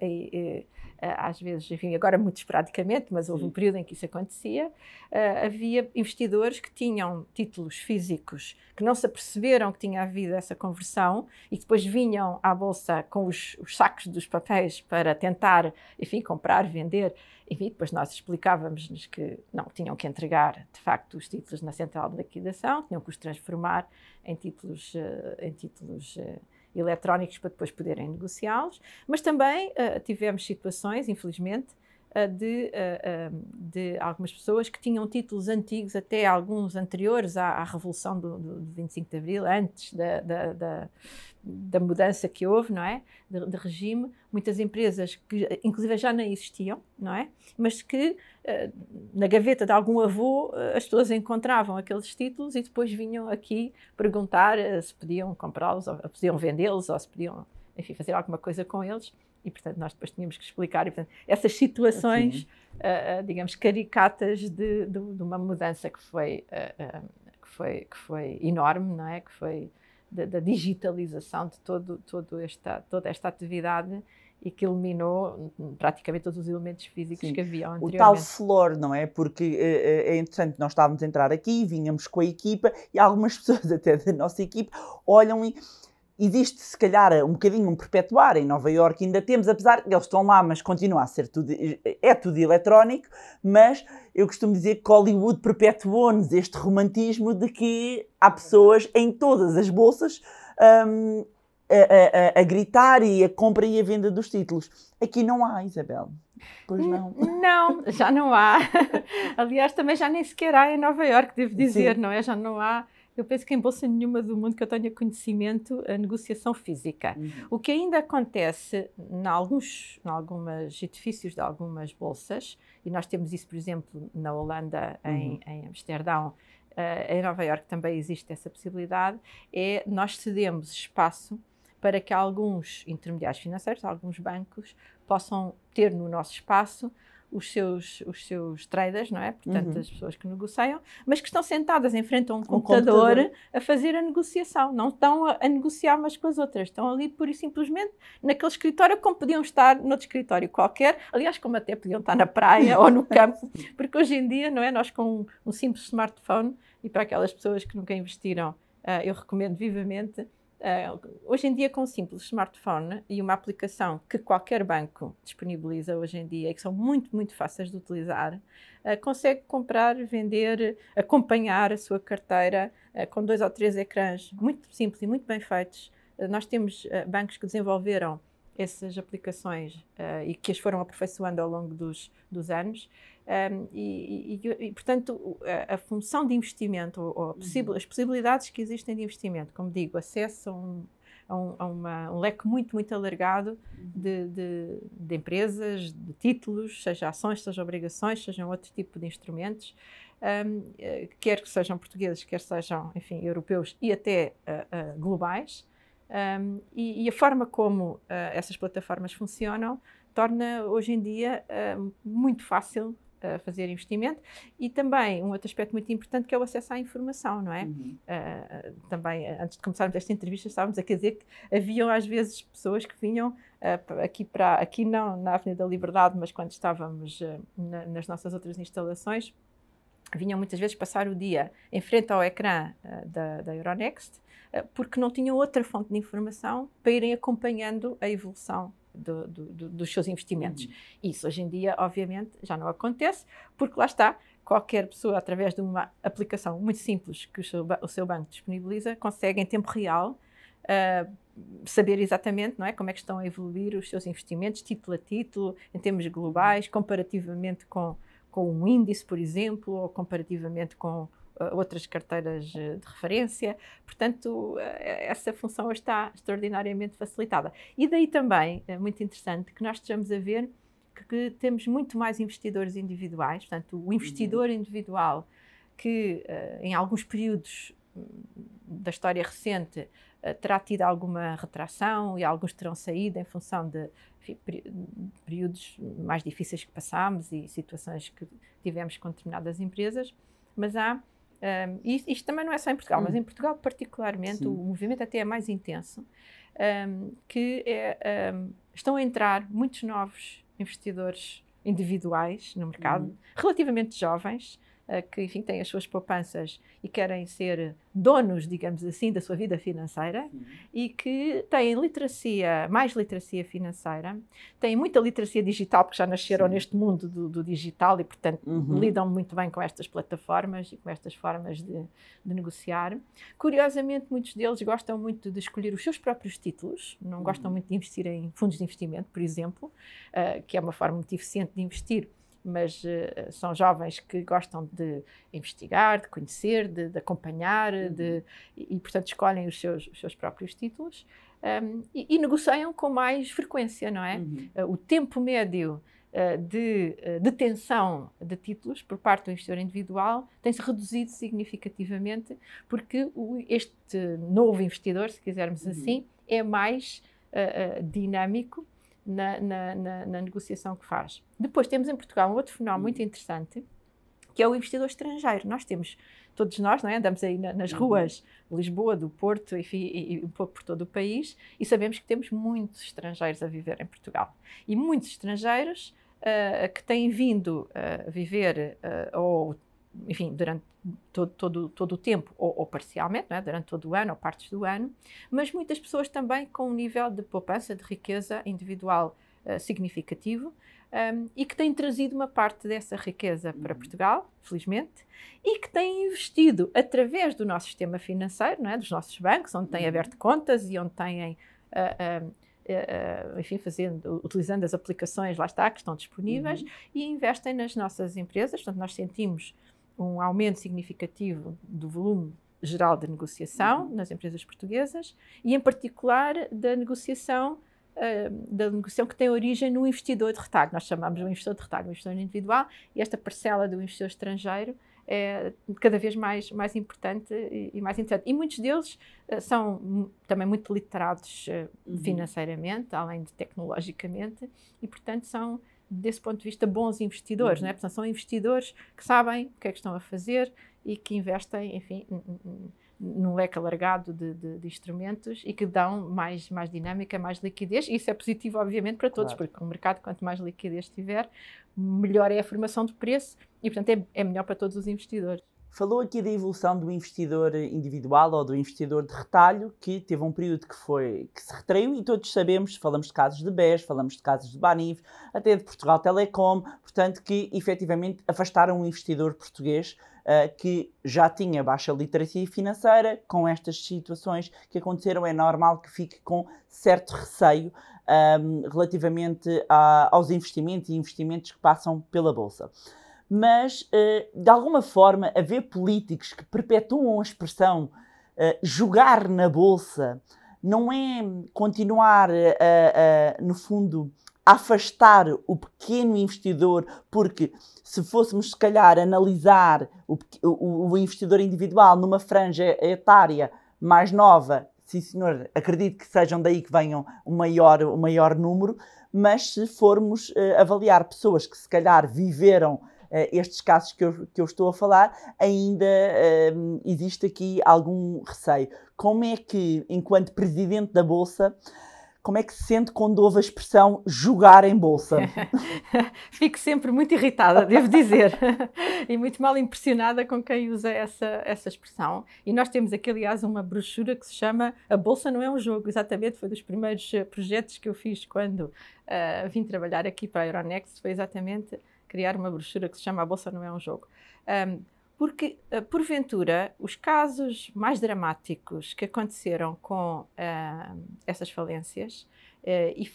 às vezes, enfim, agora muito esporadicamente, mas houve um período em que isso acontecia, eh, havia investidores que tinham títulos físicos que não se aperceberam que tinha havido essa conversão e depois vinham à bolsa com os, os sacos dos papéis para tentar, enfim, comprar, vender. Enfim, depois nós explicávamos-nos que não, tinham que entregar, de facto, os títulos na central de liquidação, tinham que os transformar em títulos, eh, em títulos eletrónicos para depois poderem negociá-los, mas também uh, tivemos situações, infelizmente, de, de, algumas pessoas que tinham títulos antigos, até alguns anteriores à, à Revolução do, do, do, 25 de Abril, antes da, da, da da mudança que houve, não é? De, de, regime, muitas empresas que inclusive já não existiam, não é? Mas que uh, na gaveta de algum avô uh, as pessoas encontravam aqueles títulos e depois vinham aqui perguntar uh, se podiam comprá-los, ou podiam vendê-los, ou se podiam, enfim, fazer alguma coisa com eles. E, portanto, nós depois tínhamos que explicar. E, portanto, essas situações, digamos, caricatas de, de, de, uma mudança que foi, que foi, que foi enorme, não é? Que foi da, da digitalização de todo, todo esta, toda esta atividade e que eliminou praticamente todos os elementos físicos Sim. que havia anteriormente. O tal flor, não é? Porque é, é interessante, nós estávamos a entrar aqui, vinhamos com a equipa e algumas pessoas até da nossa equipa olham e existe se calhar um bocadinho um perpetuar em Nova Iorque ainda temos, apesar de eles estão lá, mas continua a ser tudo, é tudo eletrónico, mas eu costumo dizer que Hollywood perpetuou-nos este romantismo de que há pessoas em todas as bolsas um, a, a, a, gritar e a compra e a venda dos títulos. Aqui não há, Isabel. Pois não. Não, já não há. Aliás, também já nem sequer há em Nova Iorque, devo dizer, Sim. não é? Já não há eu penso que em bolsa nenhuma do mundo que eu tenha conhecimento a negociação física. Uhum. O que ainda acontece em alguns, em alguns edifícios de algumas bolsas, e nós temos isso, por exemplo, na Holanda, uhum. em, em Amsterdão, uh, em Nova Iorque também existe essa possibilidade, é nós cedemos espaço para que alguns intermediários financeiros, alguns bancos, possam ter no nosso espaço os seus, os seus traders, não é? Portanto, uhum. as pessoas que negociam, mas que estão sentadas em frente a um, um computador, computador, a fazer a negociação. Não estão a, a, negociar umas com as outras, estão ali pura e simplesmente naquele escritório como podiam estar noutro escritório qualquer, aliás, como até podiam estar na praia ou no campo, porque hoje em dia, não é? Nós com um, um simples smartphone, e para aquelas pessoas que nunca investiram, uh, eu recomendo vivamente Uh, hoje em dia, com um simples smartphone e uma aplicação que qualquer banco disponibiliza hoje em dia e que são muito, muito fáceis de utilizar, uh, consegue comprar, vender, acompanhar a sua carteira uh, com dois ou três ecrãs muito simples e muito bem feitos. nós temos bancos que desenvolveram essas aplicações e que as foram aperfeiçoando ao longo dos, dos anos. Um, e, e, e, portanto, a, a, função de investimento, ou, ou uhum. as possibilidades que existem de investimento, como digo, acesso a um, a um, a uma, um leque muito, muito alargado uhum. de, de, de, empresas, de títulos, seja ações, seja obrigações, sejam outro tipo de instrumentos, um, eh, quer que sejam portugueses, quer sejam, enfim, europeus e até uh, uh, globais. Um, e, e, a forma como uh, essas plataformas funcionam torna hoje em dia muito fácil a fazer investimento e também um outro aspecto muito importante que é o acesso à informação, não é? Uhum. Uh, também, antes de começarmos esta entrevista, estávamos a dizer que haviam às vezes pessoas que vinham uh, aqui para, aqui não na Avenida da Liberdade, mas quando estávamos uh, na, nas nossas outras instalações, vinham muitas vezes passar o dia em frente ao ecrã da, da Euronext, porque não tinham outra fonte de informação para irem acompanhando a evolução do, do, dos seus investimentos. Uhum. Isso hoje em dia, obviamente, já não acontece, porque lá está, qualquer pessoa, através de uma aplicação muito simples que o seu, o seu banco disponibiliza, consegue em tempo real uh, saber exatamente não é, como é que estão a evoluir os seus investimentos, título a título, em termos globais, comparativamente com, com um índice, por exemplo, ou comparativamente com outras carteiras eh, de referência. Portanto, eh, essa função está extraordinariamente facilitada. E daí também é muito interessante que nós estejamos a ver que, temos muito mais investidores individuais, portanto, o investidor uhum. individual que em alguns períodos hum, da história recente terá tido alguma retração e alguns terão saído em função de enfim, períodos mais difíceis que passámos e situações que tivemos com determinadas empresas, mas há um, e isto também não é só em Portugal, hum. mas em Portugal particularmente Sim. o movimento até é mais intenso, um, que é, um, estão a entrar muitos novos investidores individuais no mercado, hum. relativamente jovens, que enfim têm as suas poupanças e querem ser donos, digamos assim, da sua vida financeira uhum. e que têm literacia, mais literacia financeira, têm muita literacia digital, porque já nasceram Sim. neste mundo do, do, digital e, portanto, uhum. lidam muito bem com estas plataformas e com estas formas de, de, negociar. Curiosamente, muitos deles gostam muito de escolher os seus próprios títulos, não uhum. gostam muito de investir em fundos de investimento, por exemplo, uh, que é uma forma muito eficiente de investir mas uh, são jovens que gostam de investigar, de conhecer, de, de acompanhar, uhum. de, e, e, portanto escolhem os seus, os seus próprios títulos um, e, e, negociam com mais frequência, não é? Uhum. Uh, o tempo médio uh, de detenção de títulos por parte do investidor individual tem-se reduzido significativamente porque o, este novo investidor, se quisermos uhum. assim, é mais dinâmico na, na, na, na, negociação que faz. Depois temos em Portugal um outro fenómeno muito interessante, que é o investidor estrangeiro. Nós temos, todos nós, não é? andamos aí nas uhum. ruas de Lisboa, do Porto enfim, e, e um pouco por todo o país, e sabemos que temos muitos estrangeiros a viver em Portugal. E muitos estrangeiros uh, que têm vindo a viver uh, ou enfim, durante todo, todo, todo o tempo, ou, ou parcialmente, é? durante todo o ano, ou partes do ano, mas muitas pessoas também com um nível de poupança, de riqueza individual uh, significativo um, e que têm trazido uma parte dessa riqueza para uhum. Portugal, felizmente, e que têm investido através do nosso sistema financeiro, é? dos nossos bancos, onde têm uhum. aberto contas e onde têm. Uh, uh, Uh, enfim, fazendo, utilizando as aplicações, lá está, que estão disponíveis, uhum. e investem nas nossas empresas. Portanto, nós sentimos um aumento significativo do volume geral de negociação uhum. nas empresas portuguesas e, em particular, da negociação uh, da negociação que tem origem no investidor de retalho. Nós chamamos de um investidor de retalho, um investidor individual, e esta parcela do investidor estrangeiro é cada vez mais, mais importante e, e mais interessante. E muitos deles uh, são também muito literados uh, uhum. financeiramente, além de tecnologicamente, e, portanto, são desse ponto de vista, bons investidores, uhum. não é? Portanto, são investidores que sabem o que é que estão a fazer e que investem, enfim, num leque alargado de, de, de, instrumentos e que dão mais, mais dinâmica, mais liquidez. Isso é positivo, obviamente, para todos, claro. porque o mercado, quanto mais liquidez tiver, melhor é a formação do preço e, portanto, é, é melhor para todos os investidores. Falou aqui da evolução do investidor individual ou do investidor de retalho, que teve um período que foi que se retraiu e todos sabemos, falamos de casos de BES, falamos de casos de Banif, até de Portugal Telecom, portanto que efetivamente afastaram o investidor português uh, que já tinha baixa literacia financeira, com estas situações que aconteceram é normal que fique com certo receio um, relativamente a, aos investimentos e investimentos que passam pela Bolsa mas uh, de alguma forma haver políticos que perpetuam a expressão uh, jogar na bolsa não é continuar, uh, no fundo, a afastar o pequeno investidor, porque se fôssemos, se calhar, analisar o, o, o investidor individual numa franja etária mais nova, sim senhor, acredito que sejam daí que venham o maior, o maior número, mas se formos avaliar pessoas que se calhar viveram uh, estes casos que eu, que eu estou a falar, ainda uh, existe aqui algum receio. Como é que, enquanto presidente da Bolsa, como é que se sente quando ouve a expressão jogar em bolsa? Fico sempre muito irritada, devo dizer, e muito mal impressionada com quem usa essa, essa expressão. E nós temos aqui, aliás, uma brochura que se chama A Bolsa Não é um Jogo, exatamente, foi dos primeiros eh, projetos que eu fiz quando uh, vim trabalhar aqui para a Euronext, foi exatamente criar uma brochura que se chama A Bolsa Não é um Jogo. Um, porque, uh, porventura, os casos mais dramáticos que aconteceram com uh, essas falências uh, e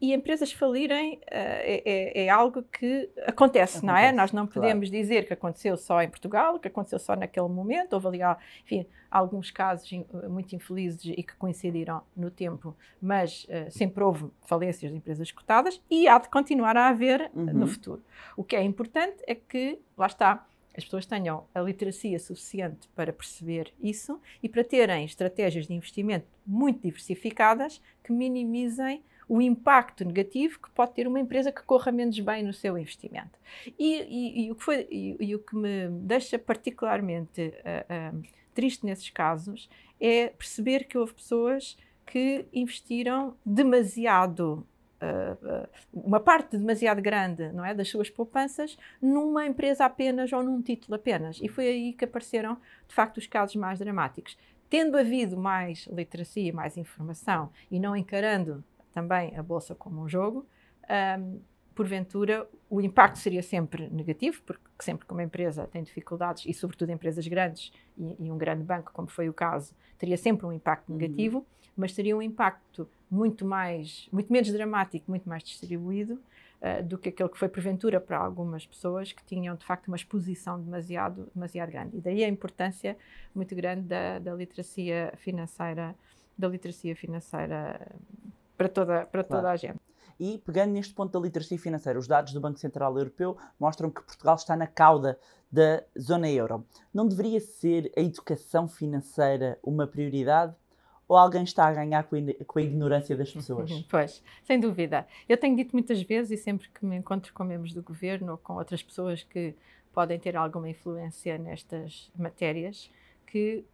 e empresas falirem uh, é, é, é, algo que acontece, acontece, não é? Nós não podemos claro. dizer que aconteceu só em Portugal, que aconteceu só naquele momento. Houve ali, enfim, alguns casos muito infelizes e que coincidiram no tempo, mas uh, sempre houve falências de empresas cotadas e há de continuar a haver uhum. no futuro. O que é importante é que, lá está, as pessoas tenham a literacia suficiente para perceber isso e para terem estratégias de investimento muito diversificadas que minimizem o impacto negativo que pode ter uma empresa que corra menos bem no seu investimento. E, e, e o, que foi, e, o que me deixa particularmente uh, uh, triste nesses casos é perceber que houve pessoas que investiram demasiado uh, uma parte demasiado grande não é, das suas poupanças numa empresa apenas ou num título apenas. E foi aí que apareceram, de facto, os casos mais dramáticos. Tendo havido mais literacia, mais informação e não encarando também a bolsa como um jogo, um, porventura o impacto seria sempre negativo, porque sempre que uma empresa tem dificuldades, e sobretudo empresas grandes e, e um grande banco, como foi o caso, teria sempre um impacto uhum. negativo, uhum. mas teria um impacto muito mais, muito menos dramático, muito mais distribuído uh, do que aquele que foi porventura para algumas pessoas que tinham de facto uma exposição demasiado, demasiado grande. E daí a importância muito grande da, da literacia financeira, da literacia financeira para toda, para claro. toda a gente. E pegando neste ponto da literacia financeira, os dados do Banco Central Europeu mostram que Portugal está na cauda da zona euro. Não deveria ser a educação financeira uma prioridade? Ou alguém está a ganhar com a ignorância das pessoas? Pois, sem dúvida. Eu tenho dito muitas vezes, e sempre que me encontro com membros do governo ou com outras pessoas que podem ter alguma influência nestas matérias, que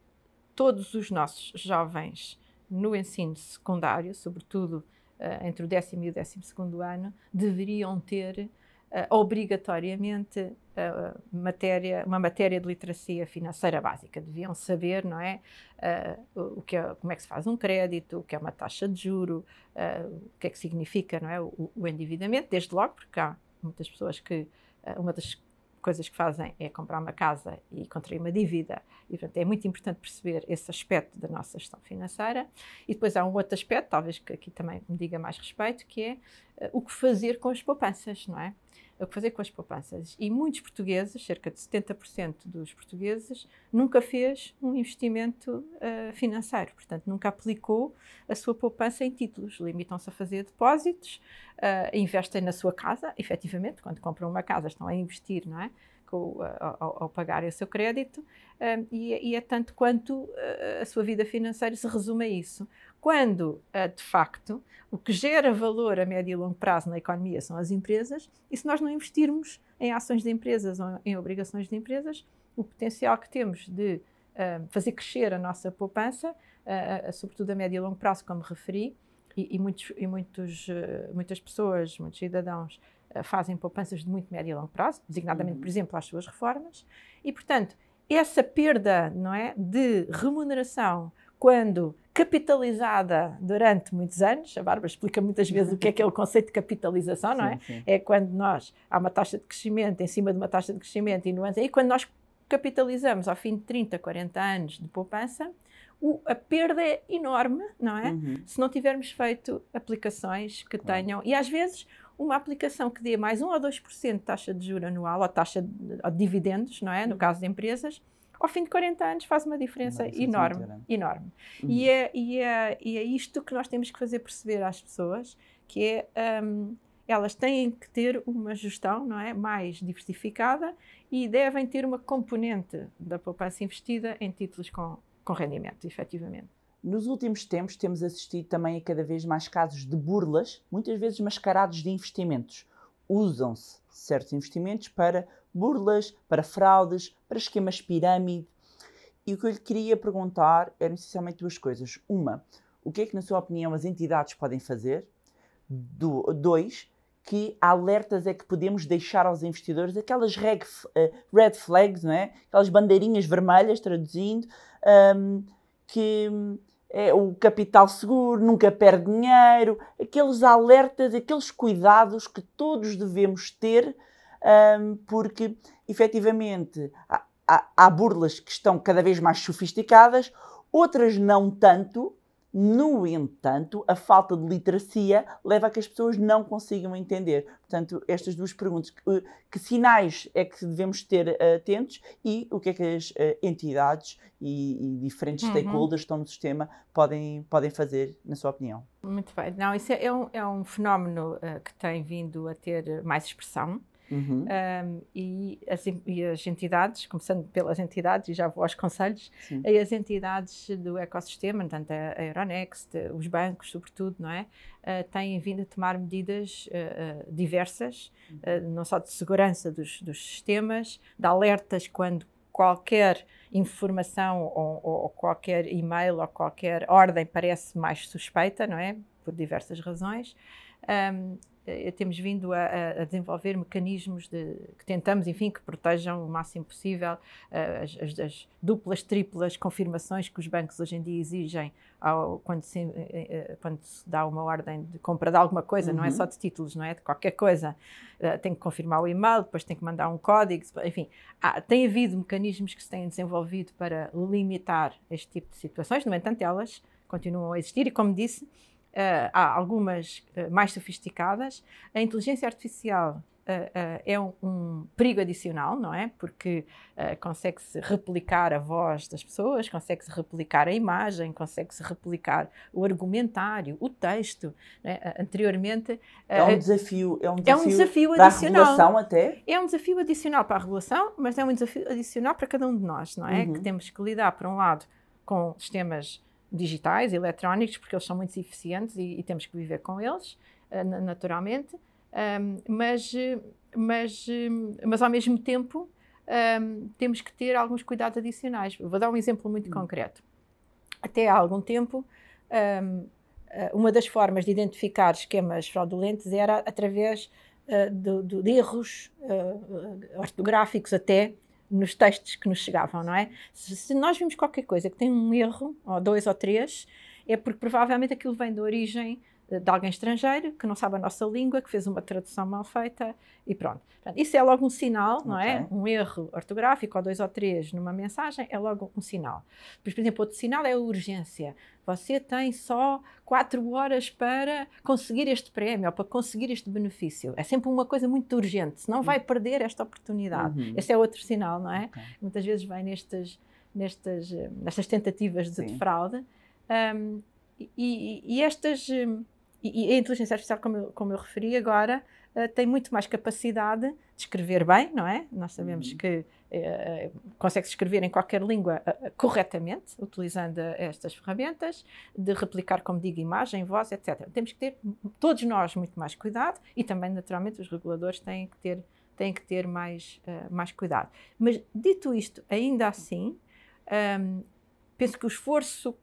todos os nossos jovens no ensino secundário, sobretudo uh, entre o décimo e o décimo segundo ano, deveriam ter uh, obrigatoriamente uh, matéria, uma matéria de literacia financeira básica. Deviam saber, não é, o que é, como é que se faz um crédito, o que é uma taxa de juro, o que é que significa, não é, o, o endividamento, desde logo, porque há muitas pessoas que uma das coisas que fazem é comprar uma casa e contrair uma dívida. E, portanto, é muito importante perceber esse aspecto da nossa gestão financeira. E depois há um outro aspecto, talvez que aqui também me diga mais respeito, que é uh, o que fazer com as poupanças, não é? O que fazer com as poupanças. E muitos portugueses, cerca de 70% dos portugueses, nunca fez um investimento uh, financeiro, portanto, nunca aplicou a sua poupança em títulos. Limitam-se a fazer depósitos, uh, investem na sua casa, efetivamente, quando compram uma casa, estão a investir, não é? Com, ao, ao pagarem o seu crédito, uh, e, e, é tanto quanto a sua vida financeira se resume a isso quando, de facto, o que gera valor a médio e longo prazo na economia são as empresas, e se nós não investirmos em ações de empresas ou em obrigações de empresas, o potencial que temos de uh, fazer crescer a nossa poupança, uh, sobretudo a médio e longo prazo, como referi, e, e, muitos, e muitos, muitas pessoas, muitos cidadãos fazem poupanças de muito médio e longo prazo, designadamente, uhum. por exemplo, às suas reformas, e, portanto, essa perda não é, de remuneração quando capitalizada durante muitos anos, a Bárbara explica muitas vezes o que é aquele conceito de capitalização, não é? Sim, sim. É quando nós, há uma taxa de crescimento em cima de uma taxa de crescimento e nuance, e quando nós capitalizamos ao fim de 30, 40 anos de poupança, o, a perda é enorme, não é? Uhum. Se não tivermos feito aplicações que claro. tenham, e às vezes uma aplicação que dê mais 1 ou 2% de taxa de juro anual, ou taxa de, de dividendos, não é? No uhum. caso de empresas, ao fim de 40 anos faz uma diferença, diferença enorme, enorme. Uhum. E, é, e, é, e é isto que nós temos que fazer perceber às pessoas, que é um, elas têm que ter uma gestão não é, mais diversificada e devem ter uma componente da poupança investida em títulos com, com rendimento, efetivamente. Nos últimos tempos temos assistido também a cada vez mais casos de burlas, muitas vezes mascarados de investimentos. Usam-se certos investimentos para burlas, para fraudes, para esquemas pirâmide. E o que eu lhe queria perguntar eram essencialmente duas coisas. Uma, o que é que, na sua opinião, as entidades podem fazer? Do, dois, que alertas é que podemos deixar aos investidores? Aquelas reg, uh, red flags, não é? Aquelas bandeirinhas vermelhas, traduzindo, um, que é o capital seguro, nunca perde dinheiro, aqueles alertas, aqueles cuidados que todos devemos ter porque efetivamente há, há, há burlas que estão cada vez mais sofisticadas, outras não tanto. No entanto, a falta de literacia leva a que as pessoas não consigam entender. Portanto, estas duas perguntas: que, que sinais é que devemos ter uh, atentos e o que é que as uh, entidades e, e diferentes uhum. stakeholders que estão no sistema podem, podem fazer, na sua opinião? Muito bem. Não, isso é, é um, é um fenómeno uh, que tem vindo a ter mais expressão. Uhum. Um, e, as, e, as, entidades, começando pelas entidades, e já vou aos conselhos, Sim. e as entidades do ecossistema, tanto a, Euronext, os bancos, sobretudo, não é? Uh, têm vindo a tomar medidas uh, diversas, uhum. não só de segurança dos, dos sistemas, de alertas quando qualquer informação ou, ou, qualquer e-mail ou qualquer ordem parece mais suspeita, não é? Por diversas razões. Um, temos vindo a, a, desenvolver mecanismos de, que tentamos, enfim, que protejam o máximo possível uh, as, as, as, duplas, triplas confirmações que os bancos hoje em dia exigem ao, quando, se, uh, quando se dá uma ordem de compra de alguma coisa, uhum. não é uhum. só de títulos, não é? De qualquer coisa. Tem que confirmar o e-mail, depois tem que mandar um código, enfim. Há, tem havido mecanismos que se têm desenvolvido para limitar este tipo de situações, no entanto, elas continuam a existir e, como disse, há algumas uh, mais sofisticadas. A inteligência artificial uh, é um, um, perigo adicional, não é? Porque consegue-se replicar a voz das pessoas, consegue-se replicar a imagem, consegue-se replicar o argumentário, o texto. É? Anteriormente. É um desafio, é um desafio, é um desafio para adicional. a regulação até? É um desafio adicional para a regulação, mas é um desafio adicional para cada um de nós, não é? Uhum. Que temos que lidar, por um lado, com sistemas digitais, eletrónicos, porque eles são muito eficientes e, e temos que viver com eles, uh, naturalmente, mas, mas, mas ao mesmo tempo temos que ter alguns cuidados adicionais. Vou dar um exemplo muito hum. concreto. Até há algum tempo, eh, uma das formas de identificar esquemas fraudulentos era através uh, do, de erros ortográficos até nos textos que nos chegavam, não é? Se, se, nós vimos qualquer coisa que tem um erro, ou dois ou três, é porque provavelmente aquilo vem da origem de alguém estrangeiro que não sabe a nossa língua, que fez uma tradução mal feita e pronto. Portanto, isso é logo um sinal, não é? okay. é? Um erro ortográfico ou dois ou três numa mensagem é logo um sinal. Por exemplo, outro sinal é a urgência. Você tem só quatro horas para conseguir este prémio ou para conseguir este benefício. É sempre uma coisa muito urgente, senão vai uhum. perder esta oportunidade. Uhum. Esse é outro sinal, não é? Okay. Muitas vezes vem nestas, nestas, nestas tentativas de, de fraude. Um, e, e, estas e, e, a inteligência artificial, como eu, como eu referi agora, uh, tem muito mais capacidade de escrever bem, não é? Nós sabemos uhum. que uh, consegue-se escrever em qualquer língua uh, corretamente, utilizando estas ferramentas, de replicar, como digo, imagem, voz, etc. Temos que ter, todos nós, muito mais cuidado e também, naturalmente, os reguladores têm que ter, têm que ter mais, mais cuidado. Mas, dito isto, ainda assim, um, penso que o esforço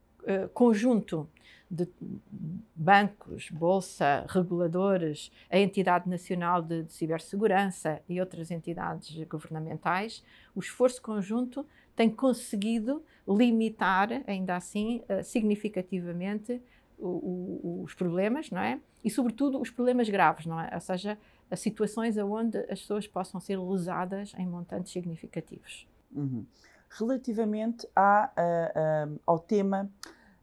conjunto de bancos, bolsa, reguladores, a Entidade Nacional de, de, Cibersegurança e outras entidades governamentais, o esforço conjunto tem conseguido limitar, ainda assim, uh, significativamente o, o, os problemas, não é? E, sobretudo, os problemas graves, não é? Ou seja, as situações onde as pessoas possam ser lesadas em montantes significativos. Uhum. Relativamente a, a, ao tema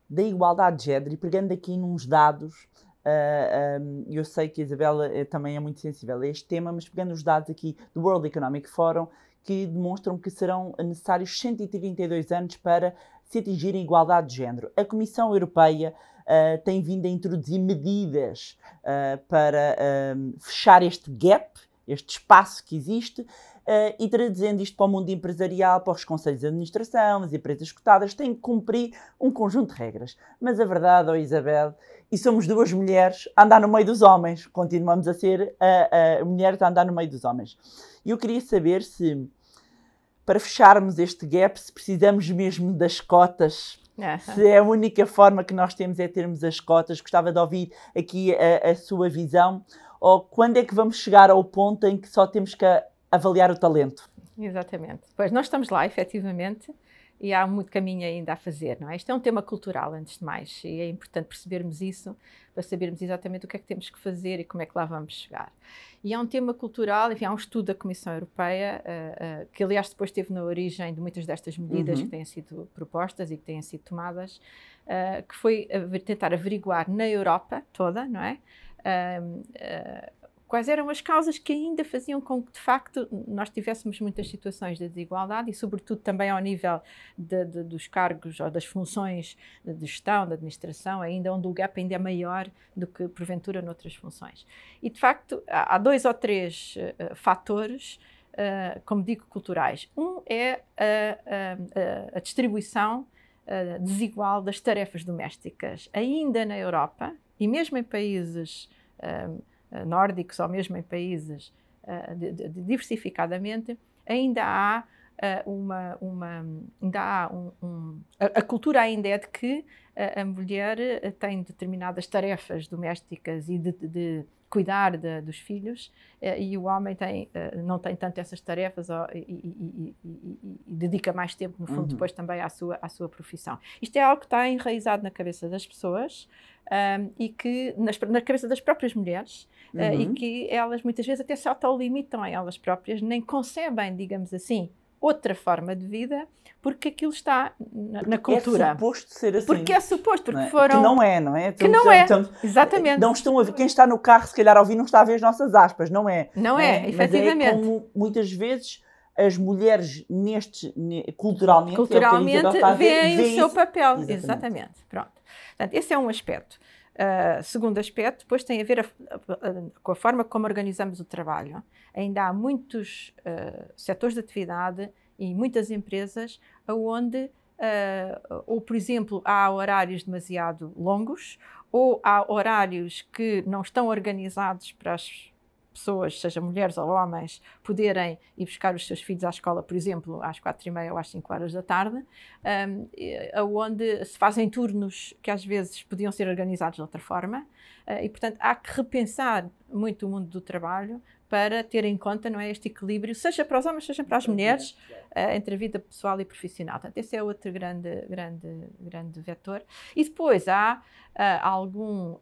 da igualdade de género e pegando aqui nos dados, uh, um, eu sei que a Isabela uh, também é muito sensível a este tema, mas pegando os dados aqui do World Economic Forum, que demonstram que serão necessários 132 anos para se atingir a igualdade de género. A Comissão Europeia uh, tem vindo a introduzir medidas para fechar este gap, este espaço que existe, Uh, e traduzindo isto para o mundo empresarial, para os conselhos de administração, as empresas cotadas, têm que cumprir um conjunto de regras. Mas a verdade, oh Isabel, e somos duas mulheres a andar no meio dos homens, continuamos a ser uh, uh, mulheres a andar no meio dos homens. E eu queria saber se, para fecharmos este gap, se precisamos mesmo das cotas. Se é a única forma que nós temos é termos as cotas, gostava de ouvir aqui a, a, sua visão, ou quando é que vamos chegar ao ponto em que só temos que avaliar o talento. Exatamente. Pois nós estamos lá, efetivamente, e há muito caminho ainda a fazer, não é? Isto é um tema cultural, antes de mais, e é importante percebermos isso para sabermos exatamente o que é que temos que fazer e como é que lá vamos chegar. E é um tema cultural, enfim, há um estudo da Comissão Europeia, uh, uh, que aliás depois esteve na origem de muitas destas medidas uhum. que têm sido propostas e que têm sido tomadas, uh, que foi tentar averiguar na Europa toda, não é? Quais eram as causas que ainda faziam com que, de facto, nós tivéssemos muitas situações de desigualdade e, sobretudo, também ao nível de, de, dos cargos ou das funções de gestão, de administração, ainda onde o gap ainda é maior do que, porventura, noutras funções. E, de facto, há, dois ou três uh, fatores, uh, como digo, culturais. Um é a, a, a distribuição uh, desigual das tarefas domésticas, ainda na Europa e mesmo em países nórdicos ou mesmo em países de, diversificadamente, ainda há uh, uma, uma, ainda há um, um a, a, cultura ainda é de que a mulher tem determinadas tarefas domésticas e de, de cuidar de, dos filhos e o homem tem, não tem tanto essas tarefas e, e, e, e, dedica mais tempo, no fundo, uhum. depois também à sua, à sua profissão. Isto é algo que está enraizado na cabeça das pessoas um, e que nas, na cabeça das próprias mulheres uhum. uh, e que elas muitas vezes até se autolimitam a elas próprias, nem concebem, digamos assim, outra forma de vida porque aquilo está na, na cultura. É suposto ser assim. Porque é suposto, porque não é? foram. Que não é, não é? Que não é. Exatamente. Não estão a ver, quem está no carro, se calhar a ouvir, não está a ver as nossas aspas, não é? Não é, é efetivamente. Mas é como muitas vezes as mulheres neste culturalmente, culturalmente é veem o seu papel. Exatamente. Exatamente. Pronto. Portanto, esse é um aspecto. Uh, segundo aspecto, depois tem a ver a, a, a, com a forma como organizamos o trabalho. Ainda há muitos uh, setores de atividade e muitas empresas onde, uh, ou por exemplo, há horários demasiado longos, ou há horários que não estão organizados para as pessoas, seja mulheres ou homens, poderem ir buscar os seus filhos à escola, por exemplo, às quatro e meia ou às cinco horas da tarde, um, onde se fazem turnos que às vezes podiam ser organizados de outra forma, uh, e portanto há que repensar muito o mundo do trabalho para ter em conta não é, este equilíbrio, seja para os homens, seja para as mulheres, uh, entre a vida pessoal e profissional. Portanto, esse é outro grande, grande, grande vetor. E depois há uh, algum uh,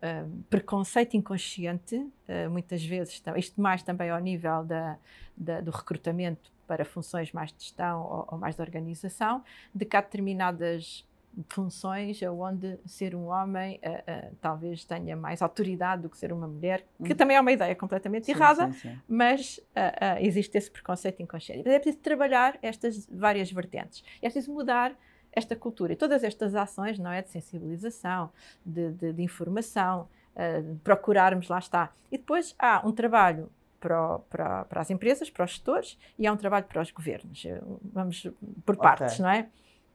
preconceito inconsciente, muitas vezes, isto mais também ao nível da, da, do recrutamento para funções mais de gestão ou, ou mais de organização, de que há determinadas funções onde ser um homem uh, uh, talvez tenha mais autoridade do que ser uma mulher, que hum. também é uma ideia completamente sim, errada, sim, sim. mas uh, existe esse preconceito inconsciente. Mas é preciso trabalhar estas várias vertentes. É preciso mudar esta cultura. E todas estas ações, não é? De sensibilização, de, de, de informação, uh, procurarmos, lá está. E depois há um trabalho para, para, para, as empresas, para os gestores, e há um trabalho para os governos. Vamos por partes, okay. não é?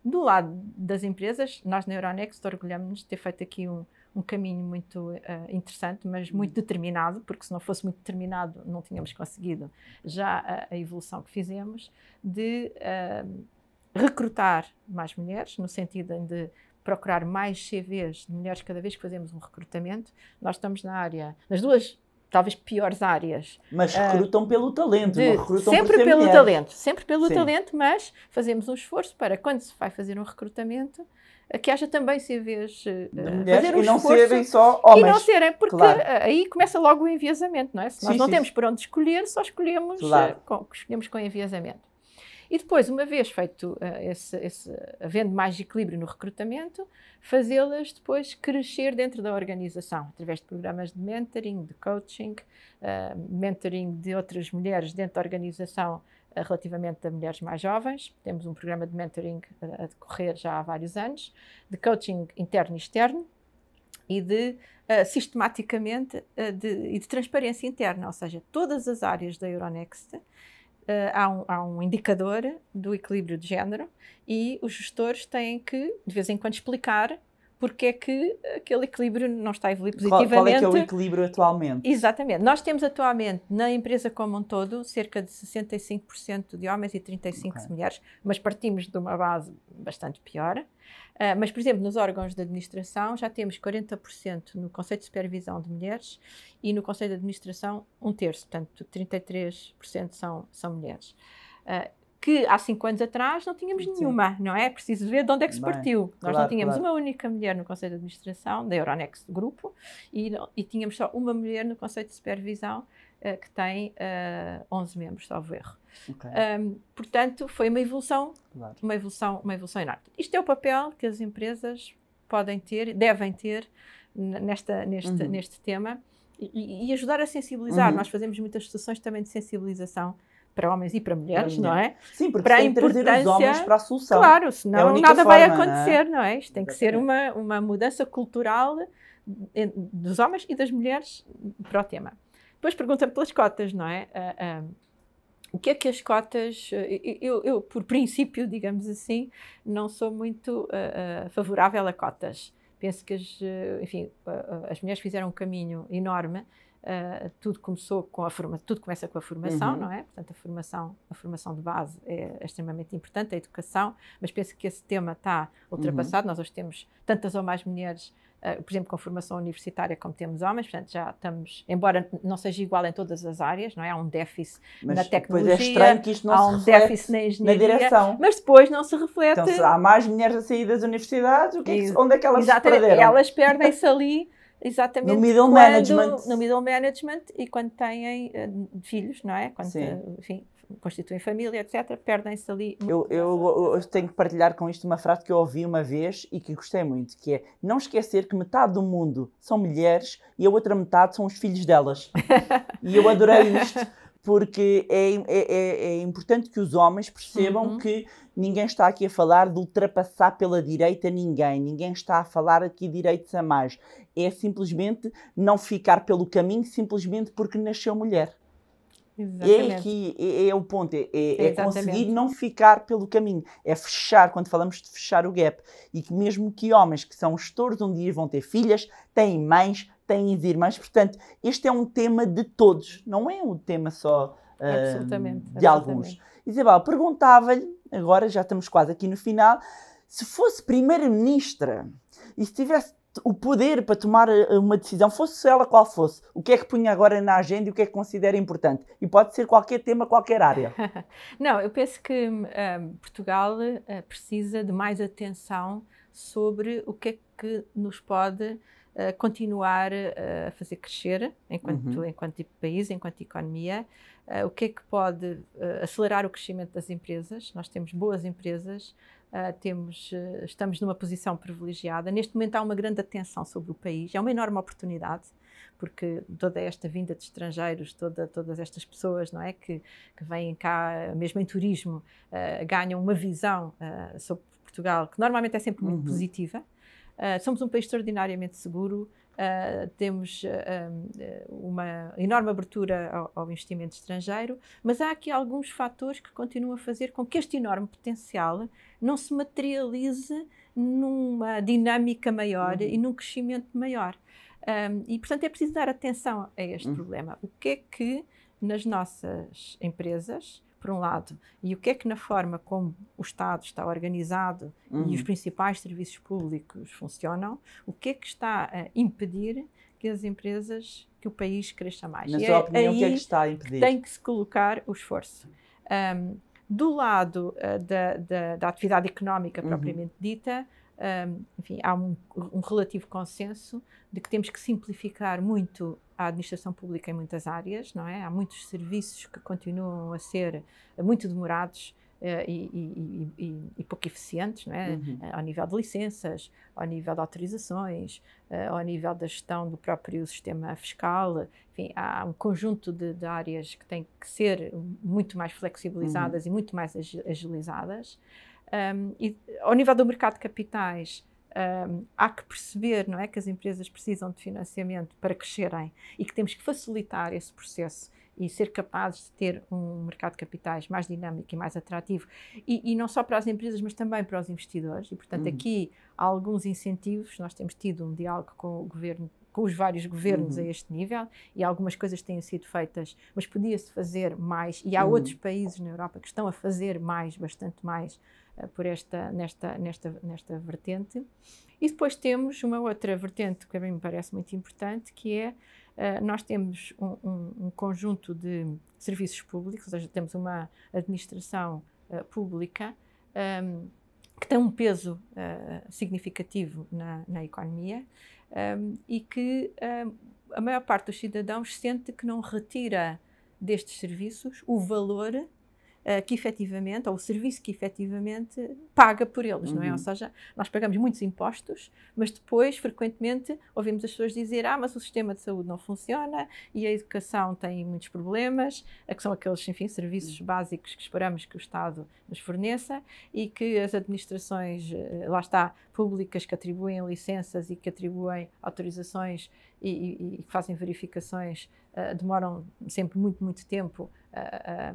Do lado das empresas, nós na Euronext orgulhamos-nos de ter feito aqui um, um caminho muito uh, interessante, mas muito determinado, porque se não fosse muito determinado não tínhamos conseguido já a, a evolução que fizemos, de uh, recrutar mais mulheres, no sentido de procurar mais CVs de mulheres cada vez que fazemos um recrutamento. Nós estamos na área, nas duas talvez piores áreas. Mas ah, recrutam uh, pelo talento, de, não recrutam sempre pelo mulheres. talento, sempre pelo Sim. talento, mas fazemos um esforço para quando se vai fazer um recrutamento que haja também CVs uh, mulheres fazer um e não esforço, serem só homens. E não serem, porque claro. aí começa logo o enviesamento, não é? Se nós sim, não sim. temos por onde escolher, só escolhemos, claro. uh, com, escolhemos com enviesamento. E depois, uma vez feito uh, esse, esse, havendo mais equilíbrio no recrutamento, fazê-las depois crescer dentro da organização, através de programas de mentoring, de coaching, uh, mentoring de outras mulheres dentro da organização uh, relativamente a mulheres mais jovens. Temos um programa de mentoring a decorrer já há vários anos, de coaching interno e externo e de uh, sistematicamente uh, de, e de transparência interna, ou seja, todas as áreas da Euronext Uh, há, um, há, um, indicador do equilíbrio de género e os gestores têm que, de vez em quando, explicar porque é que aquele equilíbrio não está a evoluir positivamente. Qual, qual é que é o equilíbrio atualmente? Exatamente. Nós temos atualmente, na empresa como um todo, cerca de 65% de homens e 35% okay. de mulheres, mas partimos de uma base bastante pior. Uh, mas, por exemplo, nos órgãos de administração já temos 40% no Conselho de Supervisão de Mulheres e no Conselho de Administração um terço, portanto 33% são, são mulheres. Uh, que há cinco anos atrás não tínhamos Sim. nenhuma, não é? Preciso ver de onde é que se Bem, partiu. Nós claro, não tínhamos claro. uma única mulher no Conselho de Administração da Euronext Grupo e, e tínhamos só uma mulher no Conselho de Supervisão uh, que tem uh, eh, 11 membros, salvo erro. Okay. Um, portanto, foi uma evolução, claro. uma evolução, uma evolução enorme. Isto é o papel que as empresas podem ter, devem ter nesta, neste, uhum. neste tema e, e, ajudar a sensibilizar. Uhum. Nós fazemos muitas sessões também de sensibilização para homens e para mulheres, para não é? Sim, porque para tem trazer os homens para a solução. Claro, senão é nada forma, vai acontecer, não é? Não é? Isto tem que ser uma, uma mudança cultural dos homens e das mulheres para o tema. Depois pergunta-me pelas cotas, não é? Uh, uh, o que é que as cotas. Eu, eu, por princípio, digamos assim, não sou muito uh, favorável a cotas. Penso que as, enfim, as mulheres fizeram um caminho enorme Uh, tudo começou com a formação, tudo começa com a formação, uhum. não é? Portanto, a formação, a formação de base é, é extremamente importante, a educação, mas penso que esse tema está ultrapassado. Uhum. Nós hoje temos tantas ou mais mulheres, uh, por exemplo, com formação universitária como temos homens, portanto, já estamos, embora não seja igual em todas as áreas, não é? Há um déficit mas na tecnologia, é estranho que isto não há um déficit na engenharia, na direção. mas depois não se reflete. Então, se há mais mulheres a sair das universidades, o que é que, onde é que elas Exatamente. se perderam? Elas perdem-se ali Exatamente. No middle quando, management. No middle management e quando têm uh, filhos, não é? Quando, uh, enfim, constituem família, etc., perdem-se ali. Eu, eu, eu, tenho que partilhar com isto uma frase que eu ouvi uma vez e que gostei muito, que é não esquecer que metade do mundo são mulheres e a outra metade são os filhos delas. e eu adorei isto porque é, é, é, é, importante que os homens percebam uhum. que ninguém está aqui a falar de ultrapassar pela direita ninguém, ninguém está a falar aqui direitos a mais. É simplesmente não ficar pelo caminho simplesmente porque nasceu mulher. É Exatamente. É aqui, é, é o ponto, é, é, é conseguir não ficar pelo caminho, é fechar, quando falamos de fechar o gap, e que mesmo que homens que são gestores um dia vão ter filhas, têm mães, têm irmãs, portanto, este é um tema de todos, não é um tema só uh, de absolutamente. alguns. Isabel, perguntava-lhe, agora já estamos quase aqui no final, se fosse primeira-ministra e se tivesse o poder para tomar eh, uma decisão, fosse ela qual fosse, o que é que punha agora na agenda e o que é que considera importante? E pode ser qualquer tema, qualquer área. Não, eu penso que um, Portugal uh, precisa de mais atenção sobre o que é que nos pode uh, continuar uh, a fazer crescer enquanto, uhum. enquanto país, enquanto economia. o que é que pode acelerar o crescimento das empresas? Nós temos boas empresas, Uh, temos, uh, estamos numa posição privilegiada. Neste momento há uma grande atenção sobre o país, é uma enorme oportunidade, porque toda esta vinda de estrangeiros, toda, todas estas pessoas não é, que, que vêm cá, mesmo em turismo, uh, ganham uma visão sobre Portugal que normalmente é sempre muito uhum. positiva. Somos um país extraordinariamente seguro, Uh, temos uh, uma enorme abertura ao, ao, investimento estrangeiro, mas há aqui alguns fatores que continuam a fazer com que este enorme potencial não se materialize numa dinâmica maior uhum. e num crescimento maior. Um, e, portanto, é preciso dar atenção a este uhum. problema. O que é que nas nossas empresas por um lado, e o que é que na forma como o Estado está organizado uhum. e os uhum. principais serviços públicos funcionam, o que é que está a impedir que as empresas, que o país cresça mais? Na e sua é opinião, o que é que está a impedir? Tem que se colocar o esforço. Um, do lado uh, da, da, da, atividade económica uhum. propriamente dita, um, enfim, há um, um, relativo consenso de que temos que simplificar muito a administração pública em muitas áreas, não é? Há muitos serviços que continuam a ser muito demorados uh, e, e, e, e, pouco eficientes, não é? Uhum. Ao nível de licenças, ao nível de autorizações, uh, ao nível da gestão do próprio sistema fiscal, enfim, há um conjunto de, de áreas que têm que ser muito mais flexibilizadas uhum. e muito mais agilizadas. Um, e ao nível do mercado de capitais, um, há que perceber não é, que as empresas precisam de financiamento para crescerem e que temos que facilitar esse processo e ser capazes de ter um mercado de capitais mais dinâmico e mais atrativo, e, e não só para as empresas, mas também para os investidores. E, portanto, uhum. aqui há alguns incentivos. Nós temos tido um diálogo com o governo com os vários governos uhum. a este nível e algumas coisas têm sido feitas, mas podia-se fazer mais e há uhum. outros países na Europa que estão a fazer mais, bastante mais por esta nesta nesta nesta vertente. E depois temos uma outra vertente que a mim me parece muito importante, que é uh, nós temos um, um, um, conjunto de serviços públicos, ou seja, temos uma administração uh, pública um, que tem um peso significativo na, na economia um, e que um, a maior parte dos cidadãos sente que não retira destes serviços o valor uh, que efetivamente, ou o serviço que efetivamente paga por eles, uhum. não é? Ou uhum. seja, nós pagamos muitos impostos, mas depois, frequentemente, ouvimos as pessoas dizer: ah, mas o sistema de saúde não funciona e a educação tem muitos problemas, que são aqueles, enfim, serviços uhum. básicos que esperamos que o Estado nos forneça e que as administrações, eh, lá está, públicas que atribuem licenças e que atribuem autorizações e, que fazem verificações uh, demoram sempre muito, muito tempo a,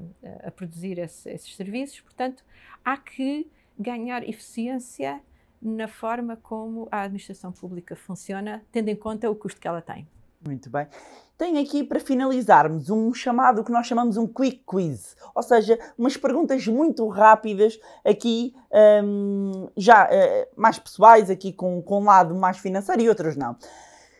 a, produzir esse, esses serviços. Portanto, há que ganhar eficiência na forma como a administração pública funciona, tendo em conta o custo que ela tem. Muito bem. Tenho aqui para finalizarmos um chamado que nós chamamos um quick quiz, ou seja, umas perguntas muito rápidas aqui, um, já uh, mais pessoais, aqui com, com um lado mais financeiro e outros não.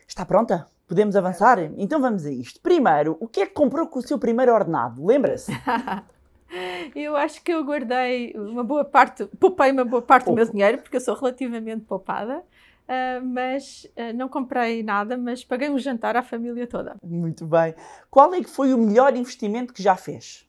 Está pronta? Podemos avançar? Então vamos a isto. Primeiro, o que é que comprou com o seu primeiro ordenado? Lembra-se? eu acho que eu guardei uma boa parte, poupei uma boa parte do meu dinheiro, porque eu sou relativamente poupada. Uh, mas uh, não comprei nada, mas paguei um jantar à família toda. Muito bem. Qual é que foi o melhor investimento que já fez?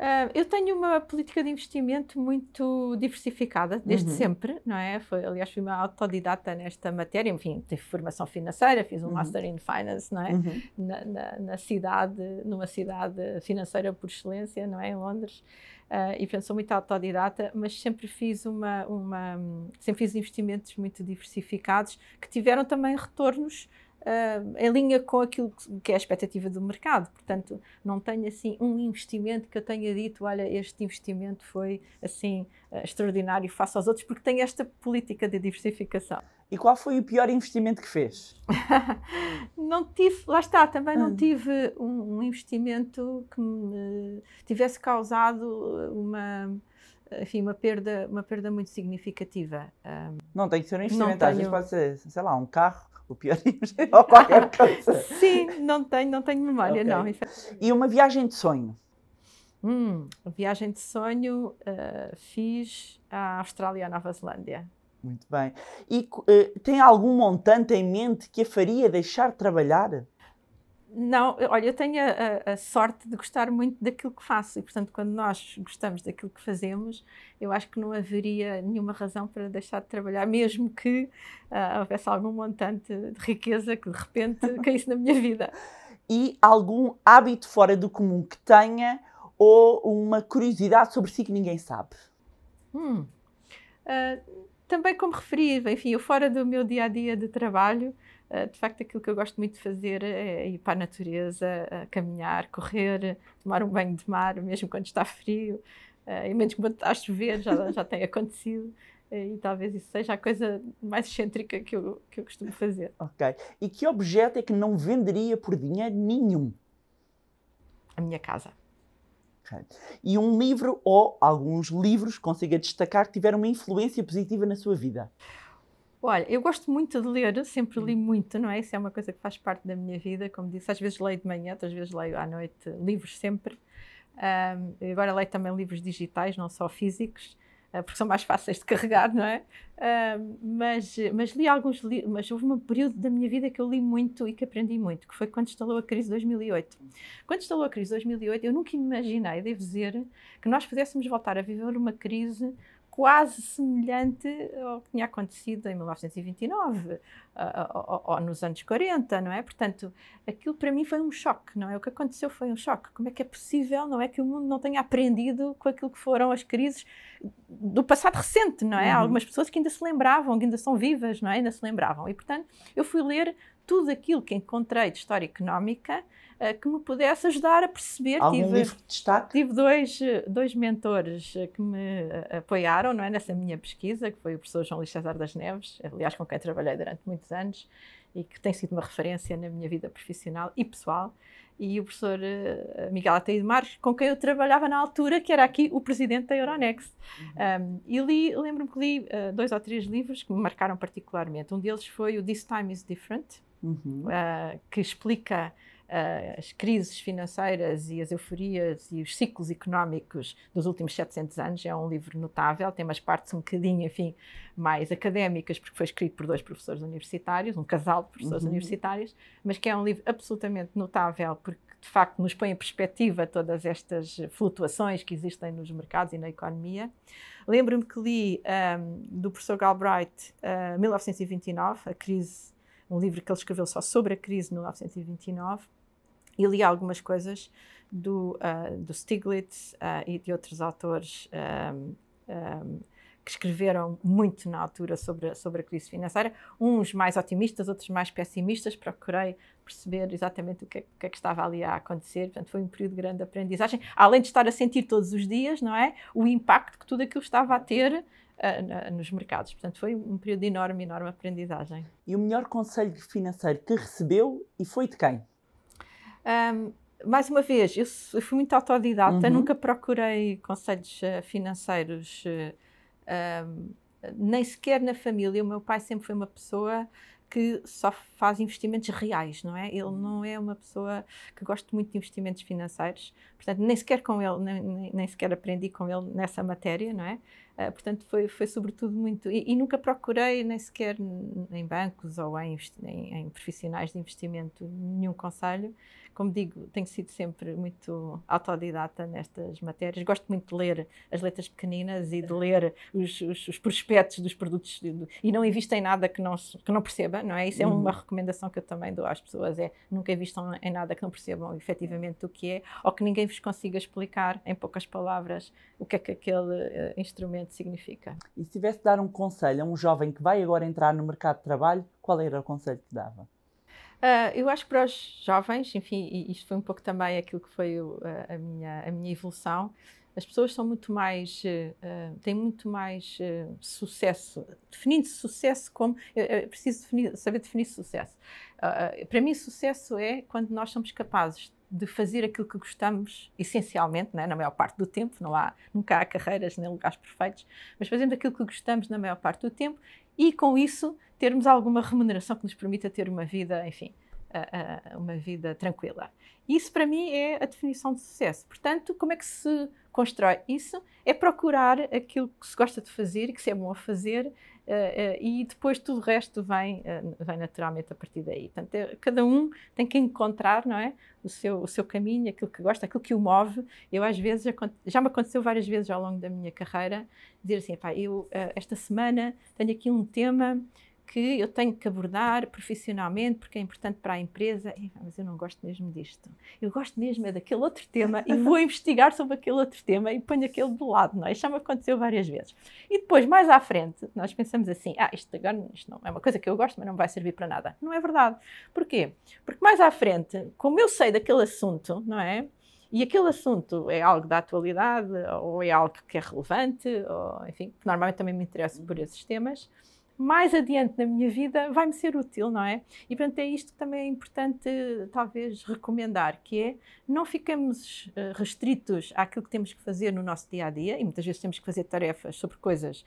Uh, eu tenho uma política de investimento muito diversificada, desde uhum. sempre, não é? Foi, aliás, fui uma autodidata nesta matéria, enfim, tive formação financeira, fiz um uhum. Master in Finance, não é? Uhum. Na, na, na, cidade, numa cidade financeira por excelência, não é? Em Londres. Uh, e, portanto, sou muito autodidata, mas sempre fiz uma, uma, sempre fiz investimentos muito diversificados que tiveram também retornos uh, em linha com aquilo que é a expectativa do mercado. Portanto, não tenho assim um investimento que eu tenha dito, olha, este investimento foi assim uh, extraordinário face aos outros, porque tem esta política de diversificação. E qual foi o pior investimento que fez? não tive, lá está, também não hum. tive um, um, investimento que me tivesse causado uma, enfim, uma perda, uma perda muito significativa. Um, não tem que ser um investimento, às vezes pode ser, sei lá, um carro o pior ou qualquer coisa. Sim, não tenho, não tenho memória, okay. não. E uma viagem de sonho? Hum, a viagem de sonho uh, fiz à Austrália e à Nova Zelândia. Muito bem. E uh, tem algum montante em mente que a faria deixar de trabalhar? Não, olha, eu tenho a, a, sorte de gostar muito daquilo que faço e, portanto, quando nós gostamos daquilo que fazemos, eu acho que não haveria nenhuma razão para deixar de trabalhar, mesmo que uh, houvesse algum montante de riqueza que de repente caísse na minha vida. E algum hábito fora do comum que tenha ou uma curiosidade sobre si que ninguém sabe? Hum. Uh, também como referi, enfim, eu fora do meu dia a dia de trabalho, de facto, aquilo que eu gosto muito de fazer é ir para a natureza, caminhar, correr, tomar um banho de mar, mesmo quando está frio, e menos quando está a chover, já, já tem acontecido. E talvez isso seja a coisa mais excêntrica que eu, que eu costumo fazer. Ok. E que objeto é que não venderia por dinheiro nenhum? A minha casa. Okay. E um livro ou alguns livros consiga destacar que tiveram uma influência positiva na sua vida? Olha, eu gosto muito de ler, sempre li muito, não é? Isso é uma coisa que faz parte da minha vida. Como disse, às vezes leio de manhã, outras vezes leio à noite, livros sempre. Um, agora leio também livros digitais, não só físicos. Eh, porque são mais fáceis de carregar, não é? Uh, mas, mas li alguns livros, mas houve um período da minha vida que eu li muito e que aprendi muito, que foi quando instalou a crise de 2008. Quando instalou a crise de 2008, eu nunca imaginei, devo dizer, que nós pudéssemos voltar a viver uma crise quase semelhante ao que tinha acontecido em 1929 ou, ou, nos anos 40, não é? Portanto, aquilo para mim foi um choque, não é? O que aconteceu foi um choque. Como é que é possível, não é, que o mundo não tenha aprendido com aquilo que foram as crises do passado recente, não é? Uhum. Algumas pessoas que ainda se lembravam, que ainda são vivas, não é? Ainda se lembravam. E, portanto, eu fui ler tudo aquilo que encontrei de história económica uh, que me pudesse ajudar a perceber. Algum tive, livro de destaque? Tive dois, dois mentores que me apoiaram não é, nessa minha pesquisa, que foi o professor João Luís César das Neves, aliás, com quem trabalhei durante muitos anos e que tem sido uma referência na minha vida profissional e pessoal, e o professor uh, Miguel Ataíde Marques, com quem eu trabalhava na altura, que era aqui o presidente da Euronext. Uhum. Um, e li, lembro-me que li uh, dois ou três livros que me marcaram particularmente. Um deles foi o This Time is Different, uhum. uh, que explica uh, as crises financeiras e as euforias e os ciclos económicos dos últimos 700 anos. É um livro notável, tem umas partes um bocadinho, enfim, mais académicas, porque foi escrito por dois professores universitários, um casal de professores uhum. universitários, mas que é um livro absolutamente notável, porque de facto nos põe em perspectiva todas estas flutuações que existem nos mercados e na economia. Lembro-me que li um, do professor Galbraith uh, 1929, a crise, um livro que ele escreveu só sobre a crise de 1929 e li algumas coisas do, uh, do Stiglitz uh, e de outros autores um, um, que escreveram muito na altura sobre, sobre a crise financeira, uns mais otimistas, outros mais pessimistas. Procurei perceber exatamente o que, é, o que, é, que estava ali a acontecer. Portanto, foi um período de grande aprendizagem, além de estar a sentir todos os dias, não é? O impacto que tudo aquilo estava a ter uh, nos mercados. Portanto, foi um período de enorme, enorme aprendizagem. E o melhor conselho financeiro que recebeu e foi de quem? Um, mais uma vez, eu, fui muito autodidata, uhum. nunca procurei conselhos uh, financeiros, nem sequer na família. O meu pai sempre foi uma pessoa que só faz investimentos reais, não é? Ele não é uma pessoa que gosta muito de investimentos financeiros, portanto, nem sequer com ele, nem, nem sequer aprendi com ele nessa matéria, não é? Uh, portanto, foi, foi sobretudo muito. E, e, nunca procurei, nem sequer em bancos ou em, em, em profissionais de investimento, nenhum conselho como digo, tenho sido sempre muito autodidata nestas matérias. Gosto muito de ler as letras pequeninas e de ler os, os, os prospectos dos produtos de, e não invisto em nada que não, que não perceba, não é? Isso é uhum. uma recomendação que eu também dou às pessoas, é nunca invistam em nada que não percebam efetivamente o que é ou que ninguém vos consiga explicar em poucas palavras o que é que aquele uh, instrumento significa. E se tivesse de dar um conselho a um jovem que vai agora entrar no mercado de trabalho, qual era o conselho que dava? Uh, eu acho que para os jovens, enfim, e isto foi um pouco também aquilo que foi o, a, minha, a minha evolução, as pessoas são muito mais, uh, têm muito mais uh, sucesso, definindo sucesso como, eu, eu preciso definir, saber definir sucesso. Uh, para mim, sucesso é quando nós somos capazes de fazer aquilo que gostamos, essencialmente, né, na maior parte do tempo, não há, nunca há carreiras nem lugares perfeitos, mas fazendo aquilo que gostamos na maior parte do tempo e com isso termos alguma remuneração que nos permita ter uma vida, enfim, uma vida tranquila. Isso para mim é a definição de sucesso. Portanto, como é que se constrói isso? É procurar aquilo que se gosta de fazer e que se é bom a fazer e depois tudo o resto vem, uh, vem naturalmente a partir daí. Portanto, é, cada um tem que encontrar não é, o, seu, o seu caminho, aquilo que gosta, aquilo que o move. Eu, às vezes, já, me aconteceu várias vezes ao longo da minha carreira, dizer assim: eu esta semana tenho aqui um tema que eu tenho que abordar profissionalmente porque é importante para a empresa. mas eu não gosto mesmo disto. Eu gosto mesmo é daquele outro tema e vou investigar sobre aquele outro tema e ponho aquele de lado, não é? Isto já me aconteceu várias vezes. E depois, mais à frente, nós pensamos assim: ah, isto agora isto não é uma coisa que eu gosto, mas não vai servir para nada. Não é verdade. Porquê? Porque mais à frente, como eu sei daquele assunto, não é? E aquele assunto é algo da atualidade ou é algo que é relevante, ou, enfim, normalmente também me interesso por esses temas mais adiante na minha vida vai-me ser útil, não é? E portanto é isto que também é importante talvez recomendar, que é não ficamos uh, restritos àquilo que temos que fazer no nosso dia a dia, e muitas vezes temos que fazer tarefas sobre coisas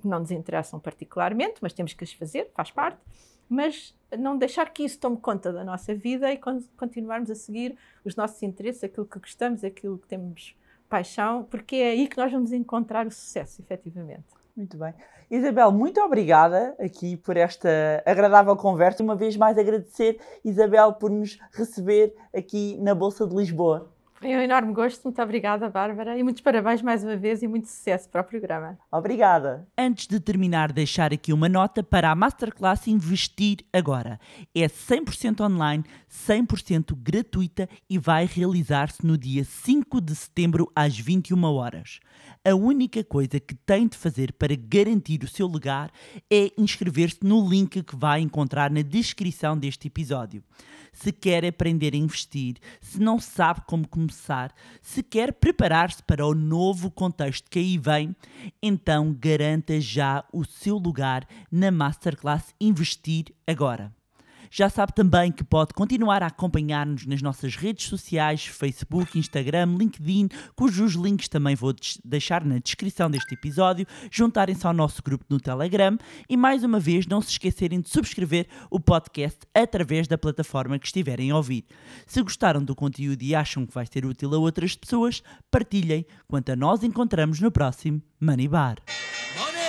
que não nos interessam particularmente, mas temos que as fazer, faz parte, mas não deixar que isso tome conta da nossa vida e continuarmos a seguir os nossos interesses, aquilo que gostamos, aquilo que temos paixão, porque é aí que nós vamos encontrar o sucesso, efetivamente. Muito bem. Isabel, muito obrigada aqui por esta agradável conversa. Uma vez mais agradecer, Isabel, por nos receber aqui na Bolsa de Lisboa. Foi um enorme gosto, muito obrigada, Bárbara, e muitos parabéns mais uma vez e muito sucesso para o programa. Obrigada. Antes de terminar, deixar aqui uma nota para a Masterclass Investir Agora. É 100% online, 100% gratuita e vai realizar-se no dia 5 de setembro às 21 horas. A única coisa que tem de fazer para garantir o seu lugar é inscrever-se no link que vai encontrar na descrição deste episódio se quer aprender a investir, se não sabe como começar, se quer preparar-se para o novo contexto que aí vem, então garanta já o seu lugar na Masterclass Investir Agora. Já sabe também que pode continuar a acompanhar-nos nas nossas redes sociais, Facebook, Instagram, LinkedIn, cujos links também vou deixar na descrição deste episódio, juntarem-se ao nosso grupo no Telegram e mais uma vez não se esquecerem de subscrever o podcast através da plataforma que estiverem a ouvir. Se gostaram do conteúdo e acham que vai ser útil a outras pessoas, partilhem. Quanto a nós encontramos no próximo Money Bar. Money!